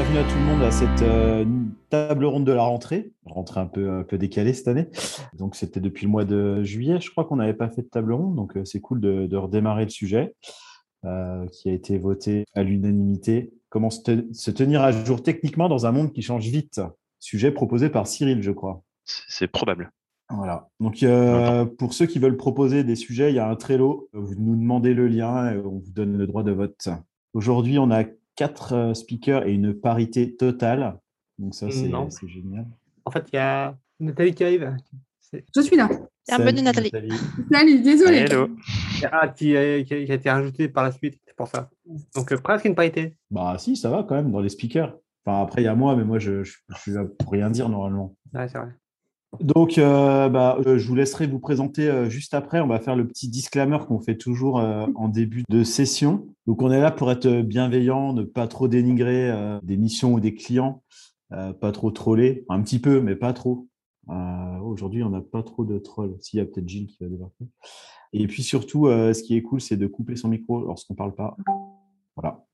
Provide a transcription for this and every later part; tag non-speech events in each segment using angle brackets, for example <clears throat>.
bienvenue à tout le monde à cette euh, table ronde de la rentrée. Rentrée un peu, un peu décalée cette année. Donc, c'était depuis le mois de juillet, je crois qu'on n'avait pas fait de table ronde. Donc, euh, c'est cool de, de, redémarrer le sujet euh, qui a été voté à l'unanimité. Comment se, te, se, tenir à jour techniquement dans un monde qui change vite? Sujet proposé par Cyril, je crois. C'est probable. Voilà. Donc, pour ceux qui veulent proposer des sujets, il y a un Trello. Vous nous demandez le lien et on vous donne le droit de vote. Aujourd'hui, on a quatre speakers et une parité totale. Donc ça, c'est génial. En fait, il y a Nathalie qui arrive. Je suis là. C'est un peu de Nathalie. Nathalie. <laughs> Salut, désolé. Hello. Ah, qui, a, qui, a, qui a été rajouté par la suite, c'est pour ça. Donc, euh, presque une parité. Bah si, ça va quand même dans les speakers. Enfin, après, il y a moi, mais moi, je, je, je suis là pour rien dire normalement. Ouais, c'est vrai. Donc, euh, bah, je vous laisserai vous présenter euh, juste après. On va faire le petit disclaimer qu'on fait toujours euh, en début de session. Donc, on est là pour être bienveillant, ne pas trop dénigrer euh, des missions ou des clients, euh, pas trop troller, un petit peu, mais pas trop. Euh, Aujourd'hui, on n'a pas trop de trolls. S'il y a peut-être Gilles qui va débarquer. Et puis surtout, ce qui est cool, c'est de couper son micro lorsqu'on parle pas. Voilà.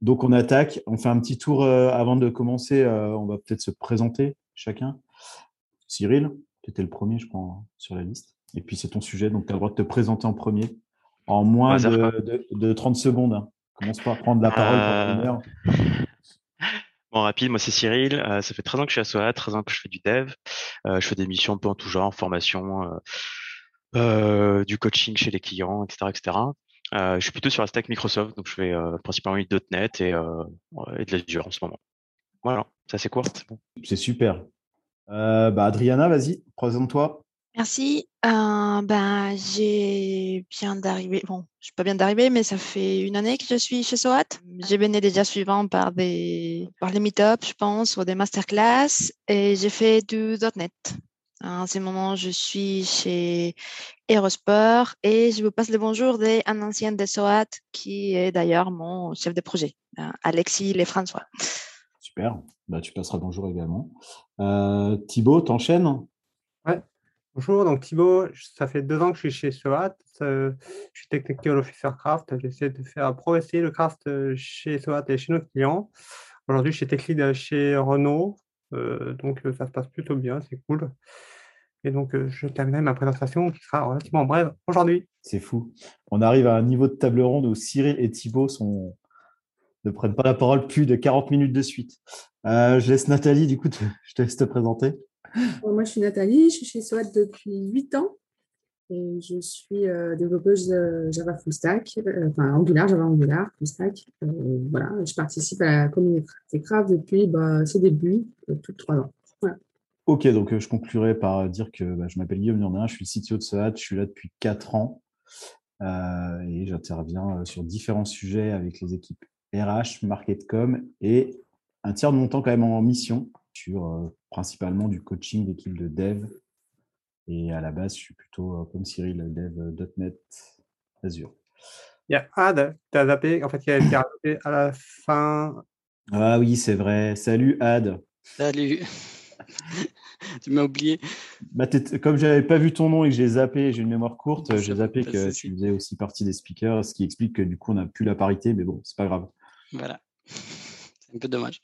Donc, on attaque. On fait un petit tour avant de commencer. on va peut-être se présenter chacun. Cyril, tu étais le premier, je crois, sur la liste. Et puis, c'est ton sujet, donc tu as le droit de te présenter en premier, en moins de, de, de, 30 secondes. Hein. Commence pas à prendre la parole Euh, pour première. <laughs> Bon, rapide, moi c'est Cyril. Euh, ça fait 13 ans que je suis à SOA, 13 ans que je fais du dev. Euh, je fais des missions un peu en tout genre, formation, euh, du coaching chez les clients, etc. etc. Je suis plutôt sur la stack Microsoft, donc je fais principalement du .NET et, et de l'Azure en ce moment. Voilà, ça c'est court. c'est Bon. C'est super. Euh, bah, Adriana, vas-y, présente-toi. Merci. Euh, ben, j'ai bien d'arriver. Bon, je suis pas bien d'arriver, mais ça fait une année que je suis chez SOAT. J'ai venu déjà suivant par des, par les meet-ups, je pense, ou des masterclass, et j'ai fait du .NET. En ce moment, je suis chez Aerosport et je vous passe le bonjour d'un ancien de SOAT qui est d'ailleurs mon chef de projet, Alexis Lefrançois. Super. Bah, tu passeras bonjour également. Euh, Thibaut, t'enchaînes? Ouais. Bonjour, donc Thibaut, ça fait deux ans que je suis chez SOAT. Je suis Technical Officer Craft. J'essaie de faire progresser le craft chez SOAT et chez nos clients. Aujourd'hui, je suis Tech Lead chez Renault. Euh, donc, ça se passe plutôt bien, c'est cool. Et donc, euh, je terminerai ma présentation qui sera relativement brève aujourd'hui. C'est fou. On arrive à un niveau de table ronde où Cyril et Thibaut sont... ne prennent pas la parole plus de 40 minutes de suite. Euh, je laisse Nathalie, du coup, te... je te laisse te présenter. Moi, je suis Nathalie, je suis chez SOAT depuis 8 ans et je suis euh, développeuse Java Full Stack, euh, enfin Angular, Java Angular Full Stack. Euh, voilà, je participe à la communauté Craft depuis bah, ses débuts, plus de 3 ans. Voilà. Ok, donc je conclurai par dire que bah, je m'appelle Guillaume Nurdin, je suis le CTO de SOAT, je suis là depuis 4 ans et j'interviens sur différents sujets avec les équipes RH, Marketcom et un tiers de mon temps quand même en mission sur euh, principalement du coaching d'équipe de dev. Et à la base, je suis plutôt euh, comme Cyril, dev.net Azure. Il y a Ad, tu as zappé, en fait, il a été rajouté à la fin. Ah oui, c'est vrai. Salut Ad. Salut. <laughs> tu m'as oublié. Bah, comme je n'avais pas vu ton nom et que j'ai zappé, j'ai une mémoire courte, j'ai zappé que tu faisais aussi partie des speakers, ce qui explique que du coup, on n'a plus la parité, mais bon, c'est pas grave. Voilà. C'est un peu dommage.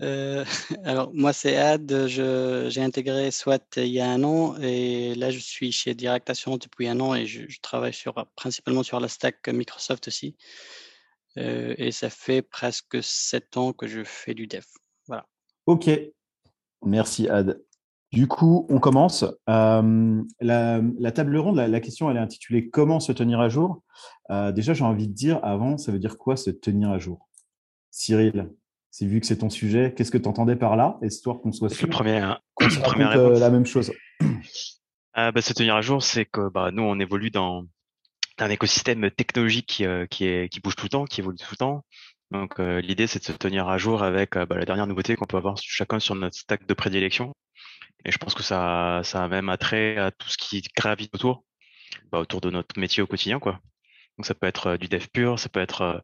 Euh, <laughs> alors, moi, c'est Ad. J'ai intégré SWAT il y a un an et là, je suis chez Direct Assurance depuis un an et je, travaille sur, principalement sur la stack Microsoft aussi. Euh, et ça fait presque sept ans que je fais du dev. Voilà. Ok. Merci, Ad. Du coup, on commence. Euh, la, la, table ronde, la, la, question, elle est intitulée Comment se tenir à jour? Euh, Déjà, j'ai envie de dire avant, ça veut dire quoi se tenir à jour? Cyril, c'est vu que c'est ton sujet, qu'est-ce que tu entendais par là, histoire qu'on soit sûr le premier, hein, <clears throat> qu'on se raconte euh, la même chose euh, <clears throat> bah, Se tenir à jour, c'est que bah, nous, on évolue dans un écosystème technologique qui, qui, est, qui bouge tout le temps, qui évolue tout le temps. Donc, euh, l'idée, c'est de se tenir à jour avec bah, la dernière nouveauté qu'on peut avoir chacun sur notre stack de prédilection. Et je pense que ça, ça a même attrait à tout ce qui gravite autour, bah, autour de notre métier au quotidien, quoi. Donc, ça peut être du dev pur, ça peut être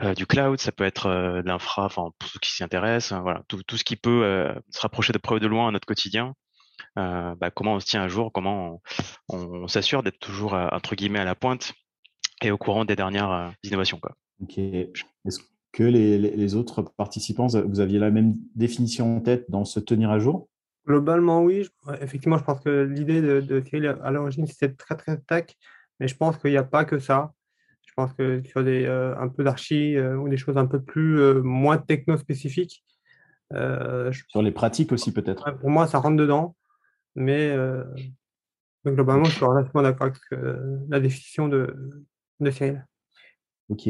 euh, du cloud, ça peut être euh, de l'infra, enfin pour ceux qui s'y intéressent, hein, voilà, tout, tout, ce qui peut euh, se rapprocher de près de loin à notre quotidien. Bah, comment on se tient à jour, comment on, s'assure d'être toujours entre guillemets à la pointe et au courant des dernières innovations. Quoi. Que les, autres participants Vous aviez la même définition en tête dans se tenir à jour? Globalement, oui. Effectivement, je pense que l'idée de, de à l'origine, c'était très, très tech, mais je pense qu'il n'y a pas que ça. Je pense que sur des, euh, un peu d'archi euh, ou des choses un peu plus euh, moins techno-spécifiques. sur les pratiques aussi, peut-être Pour moi, ça rentre dedans, mais globalement, je suis relativement d'accord avec la définition de, de Cyril. Ok.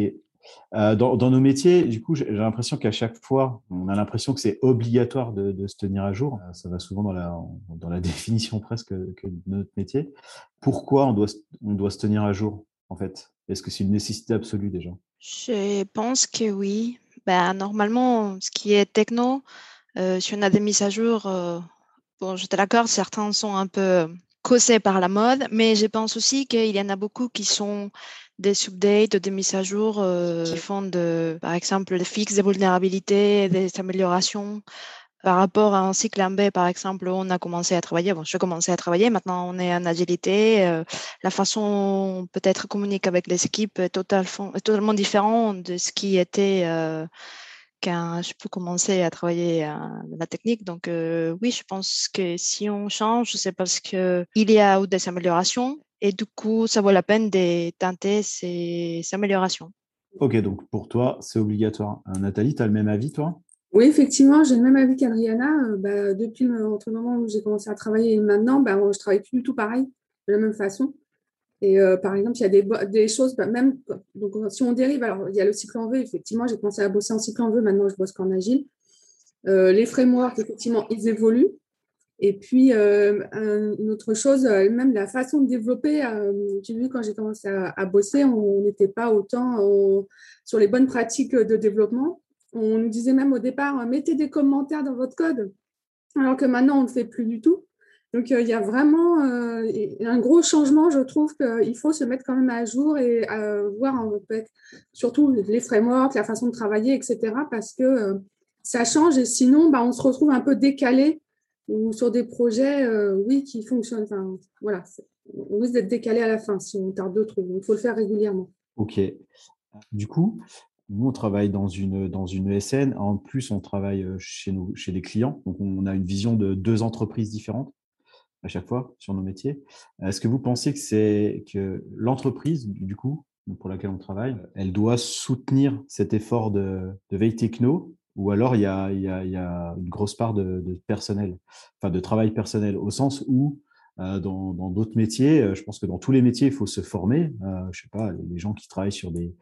Euh, dans, nos métiers, du coup, j'ai l'impression qu'à chaque fois, on a l'impression que c'est obligatoire de, se tenir à jour. Euh, ça va souvent dans la, <laughs> définition presque que de notre métier. Pourquoi on doit, se tenir à jour, en fait? Est-ce que c'est une nécessité absolue déjà? Je pense que oui. Ben, normalement, ce qui est techno, euh, si on a des mises à jour, bon, j'étais d'accord, certains sont un peu causés par la mode, mais je pense aussi qu'il y en a beaucoup qui sont des updates, des mises à jour euh, qui font de, par exemple, des fixes, des vulnérabilités, des améliorations. Par rapport à un cycle MB, par exemple, on a commencé à travailler. Bon, je commençais à travailler. Maintenant, on est en agilité. Euh, la façon peut-être communique avec les équipes est, totalement différente de ce qui était euh, quand je peux commencer à travailler dans la technique. Donc, oui, je pense que si on change, c'est parce qu'il y a des améliorations et du coup, ça vaut la peine de tenter ces, améliorations. Ok, donc pour toi, c'est obligatoire. Euh, Nathalie, tu as le même avis, toi? Oui, effectivement, j'ai le même avis qu'Adriana. Euh, bah, depuis le, entre le moment où j'ai commencé à travailler et maintenant, bah, je travaille plus du tout pareil, de la même façon. Et euh, par exemple, il y a des, des choses, bah, même donc, si on dérive, alors il y a le cycle en V, effectivement, j'ai commencé à bosser en cycle en V, maintenant je bosse qu'en agile. les frameworks, effectivement, ils évoluent. Et puis, euh, une autre chose, euh, même la façon de développer, euh, j'ai vu quand j'ai commencé à, bosser, on n'était pas autant sur les bonnes pratiques de développement. On nous disait même au départ, mettez des commentaires dans votre code, alors que maintenant, on ne le fait plus du tout. Donc, il y a vraiment un gros changement. Je trouve qu'il faut se mettre quand même à jour et voir surtout les frameworks, la façon de travailler, etc. Parce que ça change et sinon, bah, on se retrouve un peu décalé ou sur des projets, euh, oui, qui fonctionnent. Voilà, on risque d'être décalé à la fin si on tarde de trop. Il faut le faire régulièrement. OK. Du coup, nous, on travaille dans une, dans une ESN. En plus, on travaille euh, chez, nous, chez des clients. Donc, on a une vision de deux entreprises différentes à chaque fois sur nos métiers. Est-ce que vous pensez que c'est que l'entreprise, du coup, pour laquelle on travaille, elle doit soutenir cet effort de veille techno ou alors il y a, une grosse part de, personnel, enfin de travail personnel, au sens où euh, dans d'autres métiers, euh, je pense que dans tous les métiers, il faut se former. Euh, je sais pas, les gens qui travaillent sur des,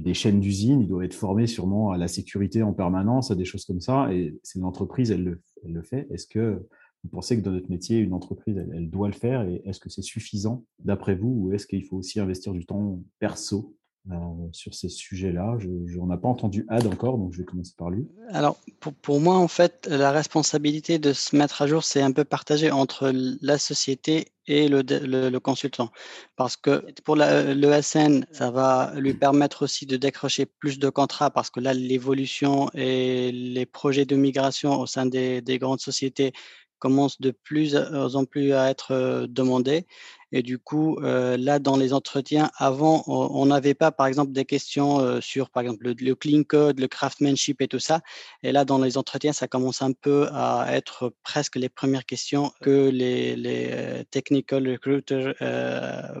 des, chaînes d'usines, ils doivent être formés sûrement à la sécurité en permanence, à des choses comme ça. Et c'est une entreprise, elle le, elle le fait. Est-ce que vous pensez que dans notre métier, une entreprise, elle, elle doit le faire Et est-ce que c'est suffisant d'après vous Ou est-ce qu'il faut aussi investir du temps perso? Euh, sur ces sujets-là. Je n'en ai pas entendu Ad encore, donc je vais commencer par lui. Alors, pour, pour, moi, en fait, la responsabilité de se mettre à jour, c'est un peu partagé entre la société et le, le, consultant. Parce que pour l'ESN, ça va lui permettre aussi de décrocher plus de contrats parce que là, l'évolution et les projets de migration au sein des, des grandes sociétés commencent de plus en plus à être euh, demandés. Et du coup, euh, là, dans les entretiens, avant, on n'avait pas, par exemple, des questions euh, sur, par exemple, le, clean code, le craftsmanship et tout ça. Et là, dans les entretiens, ça commence un peu à être presque les premières questions que les, les euh, technical recruiters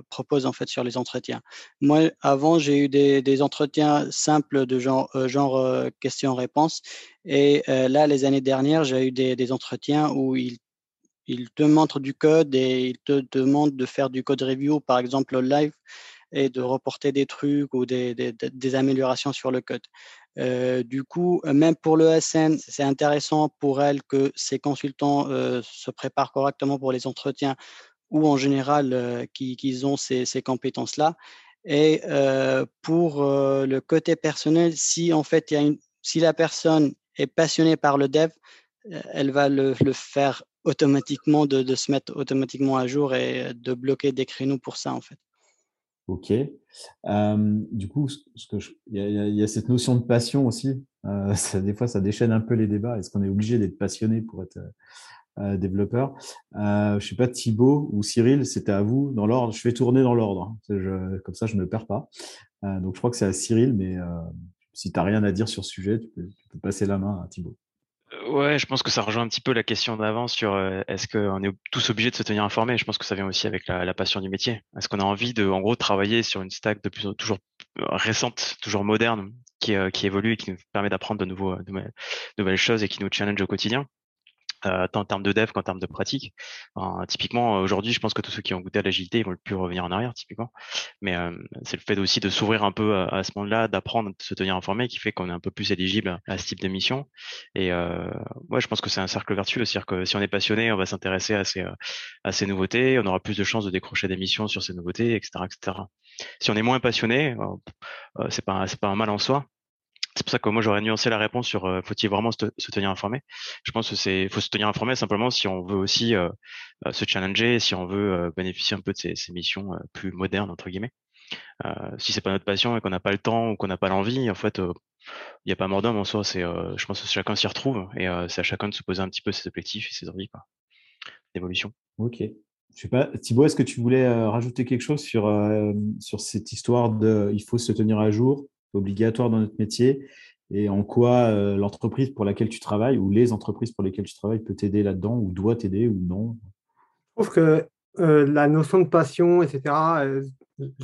proposent en fait sur les entretiens. Moi, avant, j'ai eu des, des, entretiens simples de genre, genre questions-réponses. Et là, les années dernières, j'ai eu des, des entretiens où ils il te montre du code et il te demande de faire du code review, par exemple live, et de reporter des trucs ou des, améliorations sur le code. Euh, du coup, même pour le SN, c'est intéressant pour elle que ces consultants euh, se préparent correctement pour les entretiens ou en général euh, qu'ils ont ces, ces compétences-là. Et pour le côté personnel, si en fait y a une, si la personne est passionnée par le dev, elle va le faire automatiquement de, se mettre automatiquement à jour et de bloquer des créneaux pour ça en fait. Ok. du coup, il y, a cette notion de passion aussi. Euh, des fois, ça déchaîne un peu les débats. Est-ce qu'on est obligé d'être passionné pour être euh, développeur? Euh, Je sais pas, Thibaut ou Cyril, c'était à vous dans l'ordre. Je fais tourner dans l'ordre. Hein. Comme ça, je ne me perds pas. Euh, donc, je crois que c'est à Cyril, mais si tu n'as rien à dire sur ce sujet, tu peux, passer la main à Thibaut. Ouais, je pense que ça rejoint un petit peu la question d'avant sur est-ce qu'on est tous obligés de se tenir informés? Je pense que ça vient aussi avec la, passion du métier. Est-ce qu'on a envie de, en gros, travailler sur une stack de plus toujours récente, toujours moderne, qui, qui évolue et qui nous permet d'apprendre de, nouveaux, de nouvelles choses et qui nous challenge au quotidien? Euh, tant en termes de dev qu'en termes de pratique. typiquement, aujourd'hui, je pense que tous ceux qui ont goûté à l'agilité, ils vont plus revenir en arrière, typiquement. Mais euh, c'est le fait aussi de s'ouvrir un peu à, ce monde-là, d'apprendre, de se tenir informé, qui fait qu'on est un peu plus éligible à ce type de mission. Et euh, ouais, je pense que c'est un cercle vertueux, c'est-à-dire que si on est passionné, on va s'intéresser à ces, euh, à ces nouveautés, on aura plus de chances de décrocher des missions sur ces nouveautés, etc., etc. Si on est moins passionné, euh, c'est pas, c'est pas un mal en soi. C'est pour ça que moi j'aurais nuancé la réponse sur euh, faut-il vraiment se, tenir informé? Je pense que c'est faut se tenir informé simplement si on veut aussi euh, euh, se challenger, si on veut bénéficier un peu de ces, missions plus modernes entre guillemets. si c'est pas notre passion et qu'on n'a pas le temps ou qu'on n'a pas l'envie, en fait, il n'y a pas mort d'homme en soi. Je pense que chacun s'y retrouve et c'est à chacun de se poser un petit peu ses objectifs et ses envies d'évolution. Ok. Je sais pas, Thibaut, est-ce que tu voulais rajouter quelque chose sur, sur cette histoire de il faut se tenir à jour obligatoire dans notre métier et en quoi euh, l'entreprise pour laquelle tu travailles ou les entreprises pour lesquelles tu travailles peut t'aider là-dedans ou doit t'aider ou non? Je trouve que euh, la notion de passion, etc., euh,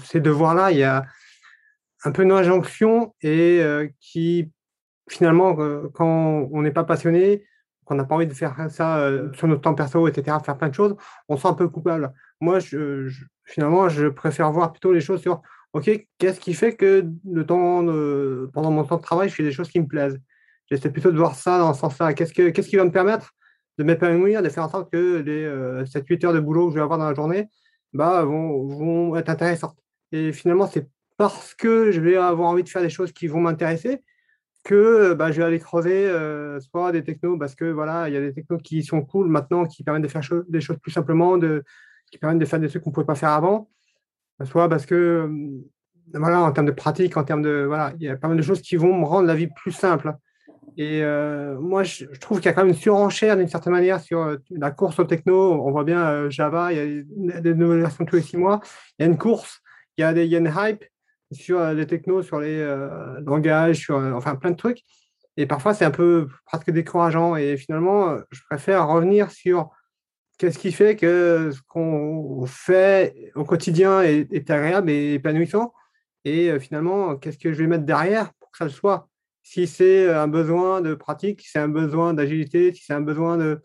ces devoirs-là, il y a un peu une injonction et qui, finalement, quand on n'est pas passionné, qu'on n'a pas envie de faire ça sur notre temps perso, etc., faire plein de choses, on se sent un peu coupable. Moi, je, finalement, je préfère voir plutôt les choses sur OK, qu'est-ce qui fait que le temps pendant mon temps de travail, je fais des choses qui me plaisent? J'essaie plutôt de voir ça dans ce sens-là. Qu'est-ce, que, qu'est-ce qui va me permettre de m'épanouir, de faire en sorte que les 7-8 euh, heures de boulot que je vais avoir dans la journée bah, vont, vont être intéressantes? Et finalement, c'est parce que je vais avoir envie de faire des choses qui vont m'intéresser que bah, je vais aller creuser euh, soit des technos, parce que voilà, il y a des technos qui sont cool maintenant, qui permettent de faire des choses plus simplement, de, qui permettent de faire des trucs qu'on ne pouvait pas faire avant soit parce que, voilà, en termes de pratique, en termes de, voilà, il y a pas mal de choses qui vont me rendre la vie plus simple. Et moi, je, trouve qu'il y a quand même une surenchère d'une certaine manière sur la course au techno. On voit bien Java, il y a des nouvelles versions tous les six mois. Il y a une course, il y a, des, il y a une hype sur les technos, sur les langages, sur enfin plein de trucs. Et parfois, c'est un peu presque décourageant. Et finalement, je préfère revenir sur qu'est-ce qui fait que ce qu'on fait au quotidien est, agréable et épanouissant? Et euh, finalement, qu'est-ce que je vais mettre derrière pour que ça le soit? Si c'est un besoin de pratique, si c'est un besoin d'agilité, si c'est un besoin de,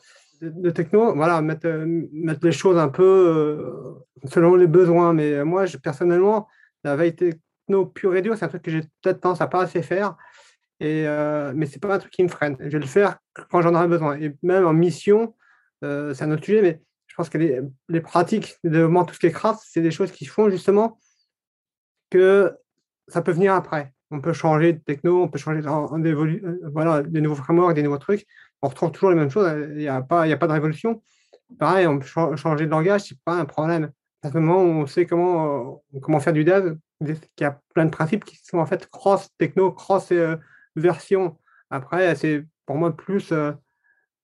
techno, voilà, mettre, euh, mettre les choses un peu euh, selon les besoins. Mais moi, personnellement, la veille techno pure et dure, c'est un truc que j'ai peut-être tendance à pas assez faire. Et, mais ce n'est pas un truc qui me freine. Je vais le faire quand j'en aurai besoin. Et même en mission, euh, c'est un autre sujet, mais je pense que les, pratiques de développement, tout ce qui est craft, c'est des choses qui font justement que ça peut venir après. On peut changer de techno, on peut changer de, euh, voilà, des nouveaux frameworks, des nouveaux trucs. On retrouve toujours les mêmes choses. Il n'y a, pas, a pas de révolution. Pareil, on peut changer de langage, ce n'est pas un problème. À ce moment on sait comment, euh, comment faire du dev, il y a plein de principes qui sont en fait cross-techno, cross-version. Après, c'est pour moi plus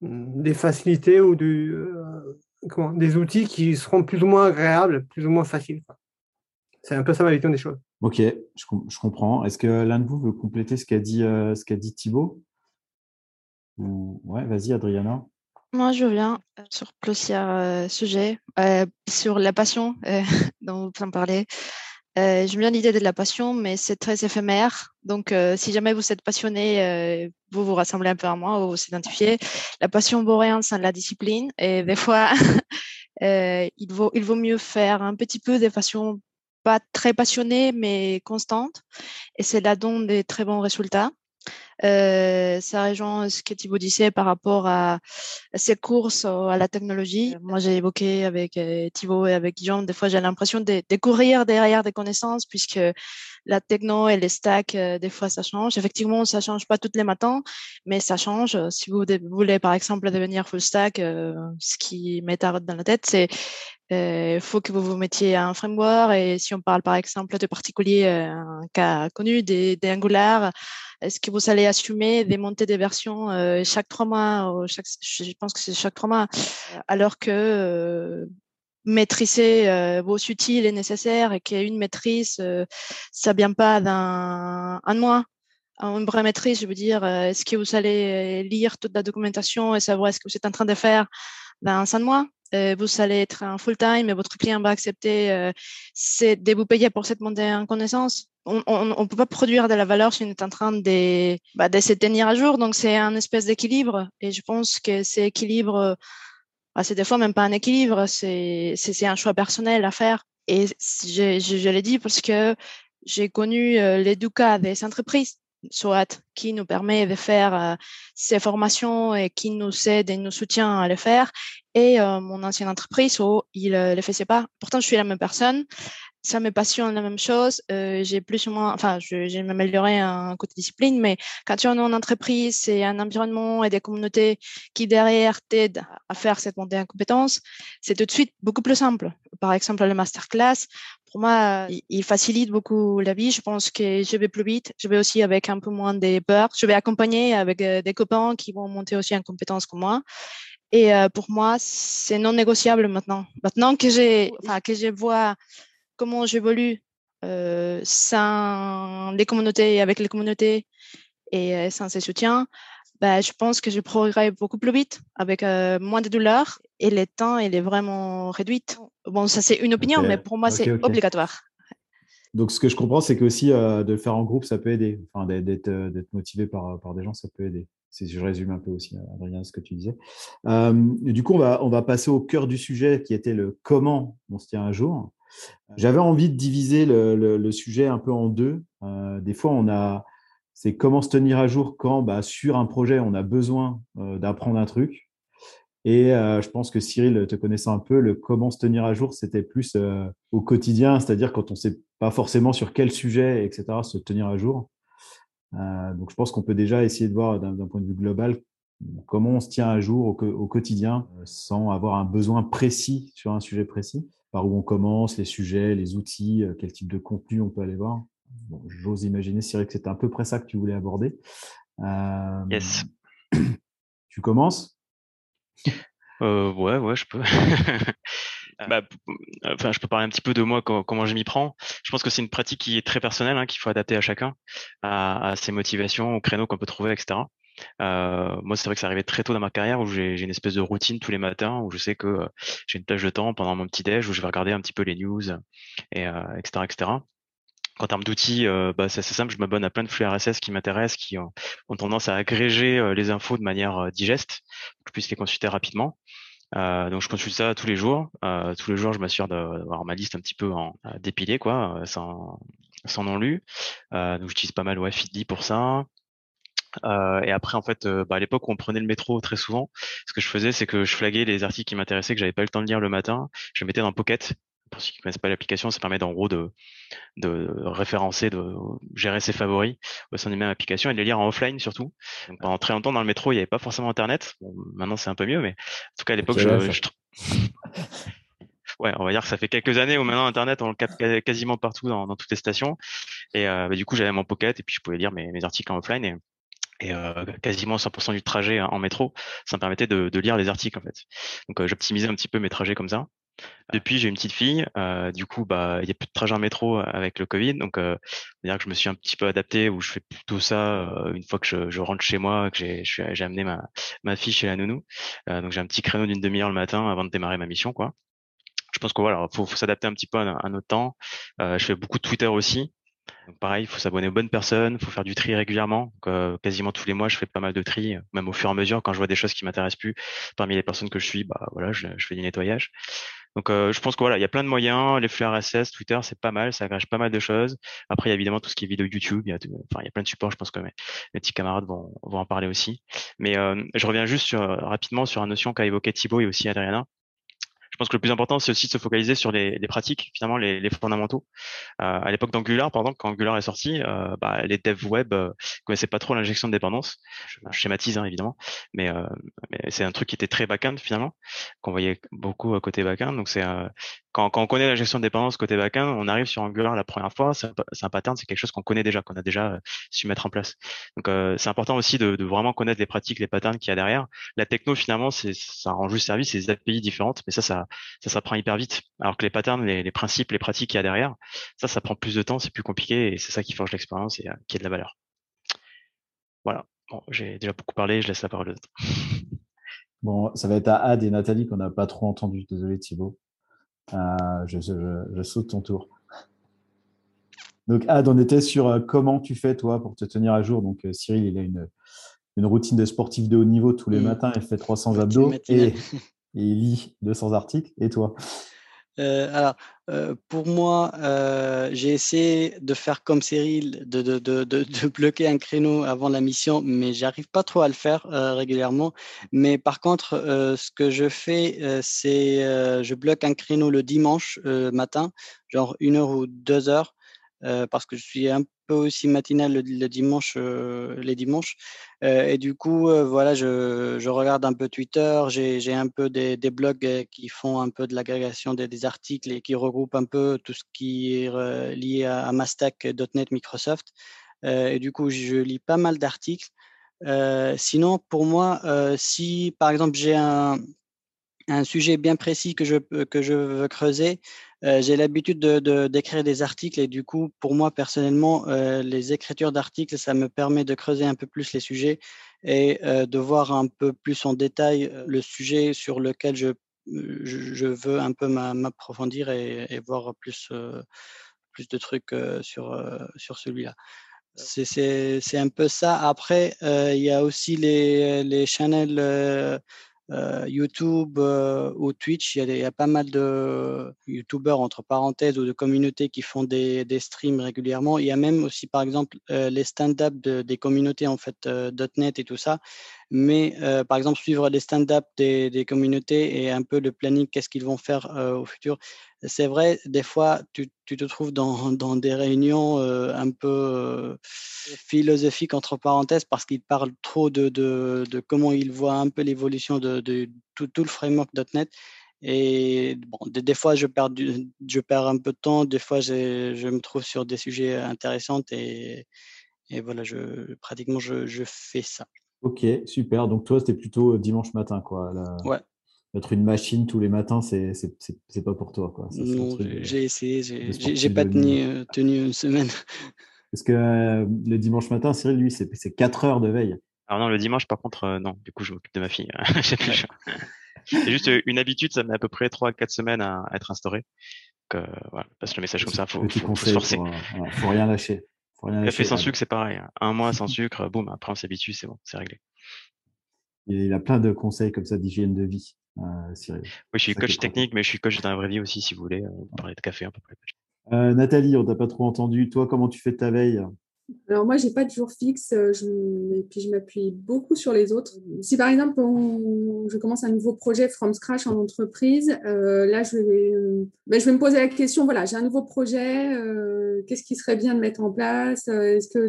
des facilités ou du, euh, comment, des outils qui seront plus ou moins agréables, plus ou moins faciles. C'est un peu ça ma vision des choses. Ok, je, comprends. Est-ce que l'un de vous veut compléter ce qu'a dit, euh, ce qu'a dit Thibaut? Ouais, vas-y, Adriana. Moi, je viens euh, sur plusieurs sujets. sur la passion <laughs> dont vous en parlez. Euh, J'aime bien l'idée de la passion, mais c'est très éphémère. Donc, euh, si jamais vous êtes passionné, euh, vous vous rassemblez un peu à moi, vous vous identifiez. La passion boréenne, c'est la discipline. Et des fois, <laughs> euh, il, vaut, mieux faire un petit peu de passion, pas très passionnée, mais constante. Et c'est là donne des très bons résultats. Euh, ça rejoint ce que Thibaut disait par rapport à, ces courses à la technologie. Moi, j'ai évoqué avec euh, Thibaut et avec Guillaume, des fois, j'ai l'impression de, de, courir derrière des connaissances puisque la techno et les stacks, euh, des fois, ça change. Effectivement, ça change pas tous les matins, mais ça change. Si vous voulez, par exemple, devenir full stack, ce qui m'est dans la tête, c'est il faut que vous vous mettiez à un framework et si on parle par exemple de particulier, un cas connu des, des Angular, est-ce que vous allez assumer des montées des versions euh, chaque trois mois Je pense que c'est chaque trois mois, alors que euh, maîtriser euh, vos outils est nécessaire et qu'il y a une maîtrise, ça vient pas d'un un mois. une vraie maîtrise, je veux dire, est-ce que vous allez lire toute la documentation et savoir ce que vous êtes en train de faire dans cinq mois? Vous allez être en full-time et votre client va accepter de vous payer pour cette montée en connaissance. On ne peut pas produire de la valeur si on est en train de, bah, de se tenir à jour. Donc, c'est un espèce d'équilibre. Et je pense que cet équilibre, bah, c'est des fois même pas un équilibre, c'est un choix personnel à faire. Et je, l'ai dit parce que j'ai connu euh, cas des entreprises, soit qui nous permet de faire euh, ces formations et qui nous aide et nous soutient à le faire, et euh, mon ancienne entreprise où il ne le faisait pas. Pourtant, je suis la même personne, ça me passionne la même chose. Euh, j'ai plus ou moins, enfin, j'ai m'amélioré un côté discipline, mais quand tu es en entreprise, c'est un environnement et des communautés qui derrière t'aident à faire cette montée en compétences, c'est tout de suite beaucoup plus simple. Par exemple, le masterclass, pour moi, il facilite beaucoup la vie. Je pense que je vais plus vite. Je vais aussi avec un peu moins de peur. Je vais accompagner avec euh, des copains qui vont monter aussi en compétences comme moi. Et euh, pour moi, c'est non négociable maintenant. Maintenant que j'ai, enfin, que je vois comment j'évolue euh, sans les communautés, avec les communautés et euh, sans ces soutiens, bah, je pense que je progresserai beaucoup plus vite, avec euh, moins de douleur et le temps, il est vraiment réduit. Bon, ça c'est une opinion, mais pour moi, c'est obligatoire. Donc, ce que je comprends, c'est que aussi de le faire en groupe, ça peut aider. Enfin, d'être motivé par, par des gens, ça peut aider. Si je résume un peu aussi, Adrien, ce que tu disais. du coup, on va, on va passer au cœur du sujet qui était le comment on se tient un jour. J'avais envie de diviser le, sujet un peu en deux. Euh, des fois, on a, c'est comment se tenir à jour quand, bah, sur un projet, on a besoin euh, d'apprendre un truc. Et euh, je pense que Cyril, te connaissant un peu, le comment se tenir à jour, c'était plus au quotidien, c'est-à-dire quand on ne sait pas forcément sur quel sujet, etc., se tenir à jour. donc, je pense qu'on peut déjà essayer de voir d'un point de vue global comment on se tient à jour au quotidien sans avoir un besoin précis sur un sujet précis par où on commence, les sujets, les outils, euh, quel type de contenu on peut aller voir. J'ose imaginer, Cyril, que c'était à peu près ça que tu voulais aborder. Euh, yes. <clears throat> Tu commences? Euh, Ouais, ouais, je peux. <laughs> bah, enfin, je peux parler un petit peu de moi, comment je m'y prends. Je pense que c'est une pratique qui est très personnelle, hein, qu'il faut adapter à chacun, à, à ses motivations, aux créneaux qu'on peut trouver, etc. Euh, moi, c'est vrai que ça arrivait très tôt dans ma carrière où j'ai une espèce de routine tous les matins où je sais que euh, j'ai une plage de temps pendant mon petit déj où je vais regarder un petit peu les news et euh, etc etc. En termes d'outils, euh, bah, c'est assez simple. Je m'abonne à plein de flux RSS qui m'intéressent, qui ont, tendance à agréger les infos de manière digeste, pour que je puisse les consulter rapidement. Euh, donc je consulte ça tous les jours. Euh, tous les jours, je m'assure d'avoir ma liste un petit peu en dépilée, quoi, sans, sans non lu. Euh, donc j'utilise pas mal Feedly pour ça. Euh, et après, en fait, euh, bah, à l'époque où on prenait le métro très souvent, ce que je faisais, c'est que je flaguais les articles qui m'intéressaient, que j'avais pas eu le temps de lire le matin, je les mettais dans Pocket. Pour ceux qui connaissent pas l'application, ça permet en gros de, de référencer, de gérer ses favoris au sein d'une même application et de les lire en offline surtout. Donc, pendant très longtemps dans le métro, il n'y avait pas forcément Internet. Bon, maintenant, c'est un peu mieux, mais en tout cas à l'époque, je, <laughs> ouais, on va dire que ça fait quelques années où maintenant Internet, on le capte quasiment partout dans, dans toutes les stations. Et euh, bah, du coup, j'avais mon Pocket et puis je pouvais lire mes, mes articles en offline. Et et euh, quasiment 100% du trajet en métro, ça me permettait de, de lire les articles en fait. Donc euh, j'optimisais un petit peu mes trajets comme ça. Depuis, j'ai une petite fille. Euh, du coup, bah, il y a plus de trajet en métro avec le Covid, donc euh, dire que je me suis un petit peu adapté où je fais plutôt ça une fois que je, je, rentre chez moi, que j'ai, j'ai amené ma, ma fille chez la nounou. donc j'ai un petit créneau d'une demi-heure le matin avant de démarrer ma mission, quoi. Je pense que voilà, faut, faut s'adapter un petit peu à, à notre temps. je fais beaucoup de Twitter aussi. Donc pareil, il faut s'abonner aux bonnes personnes, il faut faire du tri régulièrement. Euh, quasiment tous les mois, je fais pas mal de tri, même au fur et à mesure, quand je vois des choses qui m'intéressent plus parmi les personnes que je suis, bah voilà, je, fais du nettoyage. Donc euh, je pense que voilà, il y a plein de moyens. Les flux RSS, Twitter, c'est pas mal, ça agrège pas mal de choses. Après, il y a évidemment tout ce qui est vidéo YouTube. Il y a, enfin, il y a plein de supports. Je pense que mes, petits camarades vont, en parler aussi. Mais euh, je reviens juste rapidement sur une notion qu'a évoqué Thibaut et aussi Adriana je pense que le plus important, c'est aussi de se focaliser sur les, les pratiques, finalement, les, les fondamentaux. Euh, à l'époque d'Angular, par exemple, quand Angular est sorti, euh, bah, les devs web euh, connaissaient pas trop l'injection de dépendance. Je, schématise, hein, évidemment, mais, euh, mais c'est un truc qui était très back-end, finalement, qu'on voyait beaucoup à côté back-end. Donc, c'est euh, quand, on connaît la gestion de dépendance côté back-end, on arrive sur Angular la première fois, c'est un, pattern, c'est quelque chose qu'on connaît déjà, qu'on a déjà euh, su mettre en place. Donc, c'est important aussi de, vraiment connaître les pratiques, les patterns qu'il y a derrière. La techno, finalement, c'est ça rend juste service, c'est des API différentes, mais ça, ça ça hyper vite. Alors que les patterns, les, principes, les pratiques qu'il y a derrière, ça, ça prend plus de temps, c'est plus compliqué et c'est ça qui forge l'expérience et euh, qui est de la valeur. voilà. Bon, j'ai déjà beaucoup parlé, je laisse la parole aux autres. Bon, ça va être à Ad et Nathalie qu'on n'a pas trop entendu. Désolé Thibaut. Je, je, saute ton tour. Donc Ad, on était sur comment tu fais toi pour te tenir à jour? Donc Cyril, il a une, une routine de sportif de haut niveau tous les mm. matins. Il fait 300 abdos et, <laughs> il lit 200 articles. Et toi? Euh, alors, euh, pour moi, euh, j'ai essayé de faire comme Cyril, <laughs> de, bloquer un créneau avant la mission, mais j'arrive pas trop à le faire régulièrement. Mais par contre, ce que je fais, c'est je bloque un créneau le dimanche matin, genre une heure ou deux heures, parce que je suis un peu aussi matinal le, dimanche, les dimanches. et du coup, voilà, je, je, regarde un peu Twitter, j'ai un peu des, des, blogs qui font un peu de l'agrégation des, articles et qui regroupent un peu tout ce qui est lié à, à ma stack.NET Microsoft. et du coup, je lis pas mal d'articles. sinon, pour moi, si par exemple j'ai un, un sujet bien précis que je, que je veux creuser, euh, j'ai l'habitude de, d'écrire des articles et du coup, pour moi personnellement, euh, les écritures d'articles, ça me permet de creuser un peu plus les sujets et euh, de voir un peu plus en détail le sujet sur lequel je, je, veux un peu m'approfondir et, voir plus, plus de trucs sur, sur celui-là. C'est, un peu ça. Après, il y a aussi les, les channels YouTube euh, ou Twitch, il y, a pas mal de YouTubeurs entre parenthèses ou de communautés qui font des, des streams régulièrement. Il y a même aussi, par exemple, euh, les stand-up des communautés en fait .NET et tout ça. Mais par exemple, suivre les stand-up des, communautés et un peu le planning, qu'est-ce qu'ils vont faire au futur, c'est vrai, des fois, tu, te trouves dans, des réunions euh, un peu euh, philosophiques, entre parenthèses, parce qu'ils parlent trop de, comment ils voient un peu l'évolution de, tout, le framework .NET. Et des, fois, je perds, un peu de temps, des fois, je, me trouve sur des sujets intéressants et, voilà, pratiquement, je, fais ça. Ok, super. Donc, toi, c'était plutôt dimanche matin, quoi. Ouais, être une machine tous les matins, c'est c'est pas pour toi. Quoi. non, j'ai essayé, j'ai pas tenu, euh, tenu, une semaine. Parce que euh, le dimanche matin, Cyril, lui, c'est 4 heures de veille. Alors non, le dimanche, par contre, euh, non. Du coup, je m'occupe de ma fille. <laughs> c'est juste une habitude, ça met à peu près 3 à 4 semaines à, être instauré. Donc, voilà, passe le message comme ça, faut, faut, faut se forcer. Faut, faut rien lâcher. Café sans sucre, c'est pareil. Hein. Un mois <laughs> sans sucre, boum, après on s'habitue, c'est bon, c'est réglé. Il a plein de conseils comme ça d'hygiène de vie. Euh, oui, je suis coach technique, mais je suis coach dans la vraie vie aussi, si vous voulez. On parler de café un peu plus. Euh, Nathalie, on t'a pas trop entendu. Toi, comment tu fais ta veille? Alors moi, j'ai pas de jour fixe, euh, et puis je m'appuie beaucoup sur les autres. Si par exemple, je commence un nouveau projet from scratch en entreprise, euh, là, je vais, euh, ben, je vais me poser la question, voilà, j'ai un nouveau projet, qu'est-ce qui serait bien de mettre en place Est-ce que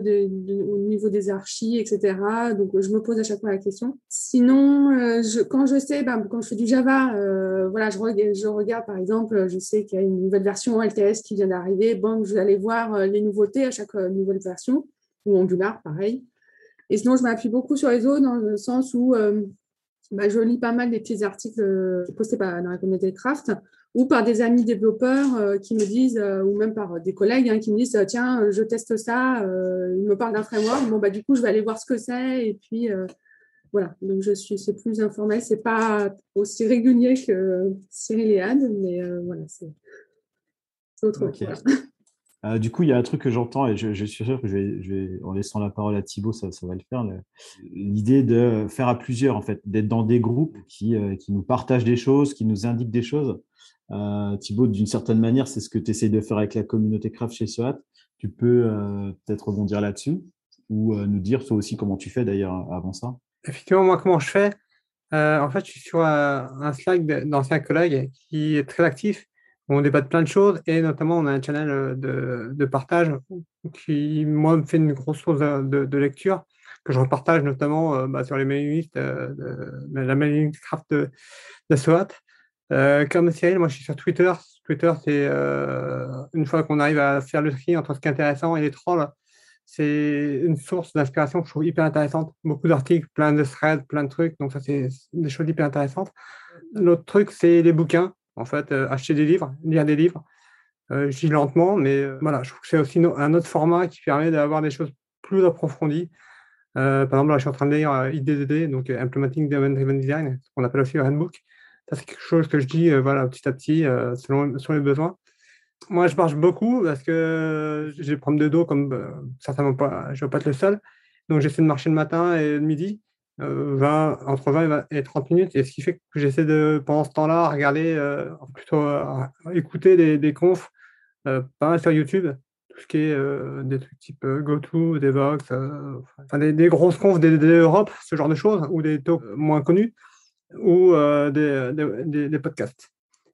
au niveau des archives, etc. Donc, je me pose à chaque fois la question. Sinon, quand je sais, ben, quand je fais du Java, voilà, je, je, regarde par exemple, je sais qu'il y a une nouvelle version LTS qui vient d'arriver, bon, je vais aller voir les nouveautés à chaque nouvelle version ou Angular, pareil. Et sinon, je m'appuie beaucoup sur les autres dans le sens où euh, bah, je lis pas mal des petits articles euh, postés dans la communauté Craft ou par des amis développeurs euh, qui me disent, ou même par des collègues hein, qui me disent, tiens, je teste ça, ils me parlent d'un framework, bon, bah, du coup, je vais aller voir ce que c'est. Et puis, voilà, donc je suis, c'est plus informel, c'est pas aussi régulier que Cyril et Anne, mais voilà, c'est autre chose. <laughs> Euh, du coup, il y a un truc que j'entends et je, suis sûr que je vais, en laissant la parole à Thibaut, ça, va le faire. L'idée de faire à plusieurs, en fait, d'être dans des groupes qui, euh, qui, nous partagent des choses, qui nous indiquent des choses. Euh, Thibaut, d'une certaine manière, c'est ce que tu essayes de faire avec la communauté craft chez SOAT. Tu peux euh, peut-être rebondir là-dessus ou nous dire toi aussi comment tu fais d'ailleurs avant ça? Effectivement, moi, comment je fais? En fait, je suis sur un, un Slack d'anciens collègues qui est très actif on débat de plein de choses et notamment on a un channel euh, de, partage qui, moi, me fait une grosse source de, lecture que je repartage notamment euh, bah, sur les mailing lists euh, de, la mailing craft de, de SOAT. comme Cyril, moi je suis sur Twitter. Twitter, c'est une fois qu'on arrive à faire le tri entre ce qui est intéressant et les trolls, c'est une source d'inspiration que je trouve hyper intéressante. Beaucoup d'articles, plein de threads, plein de trucs. Donc, ça, c'est des choses hyper intéressantes. L'autre truc, c'est les bouquins en fait, euh, acheter des livres, lire des livres. Euh, je lis lentement, mais euh, voilà, je trouve que c'est aussi un autre format qui permet d'avoir des choses plus approfondies. par exemple, là, je suis en train de lire IDDD, donc Implementing Event Driven Design, qu'on appelle aussi le handbook. Ça, c'est quelque chose que je dis voilà, petit à petit, selon, selon les besoins. Moi, je marche beaucoup parce que j'ai des problèmes de dos, comme certainement pas, je ne vais pas être le seul. Donc, j'essaie de marcher le matin et le midi. 20, entre 20 et 30 minutes. Et ce qui fait que j'essaie de, pendant ce temps-là, regarder, plutôt écouter des, des confs, pas sur YouTube, tout ce qui est des trucs type GoTo, Devox, enfin, des, grosses confs des, Europe, ce genre de choses, ou des talks moins connus, ou des, des, podcasts.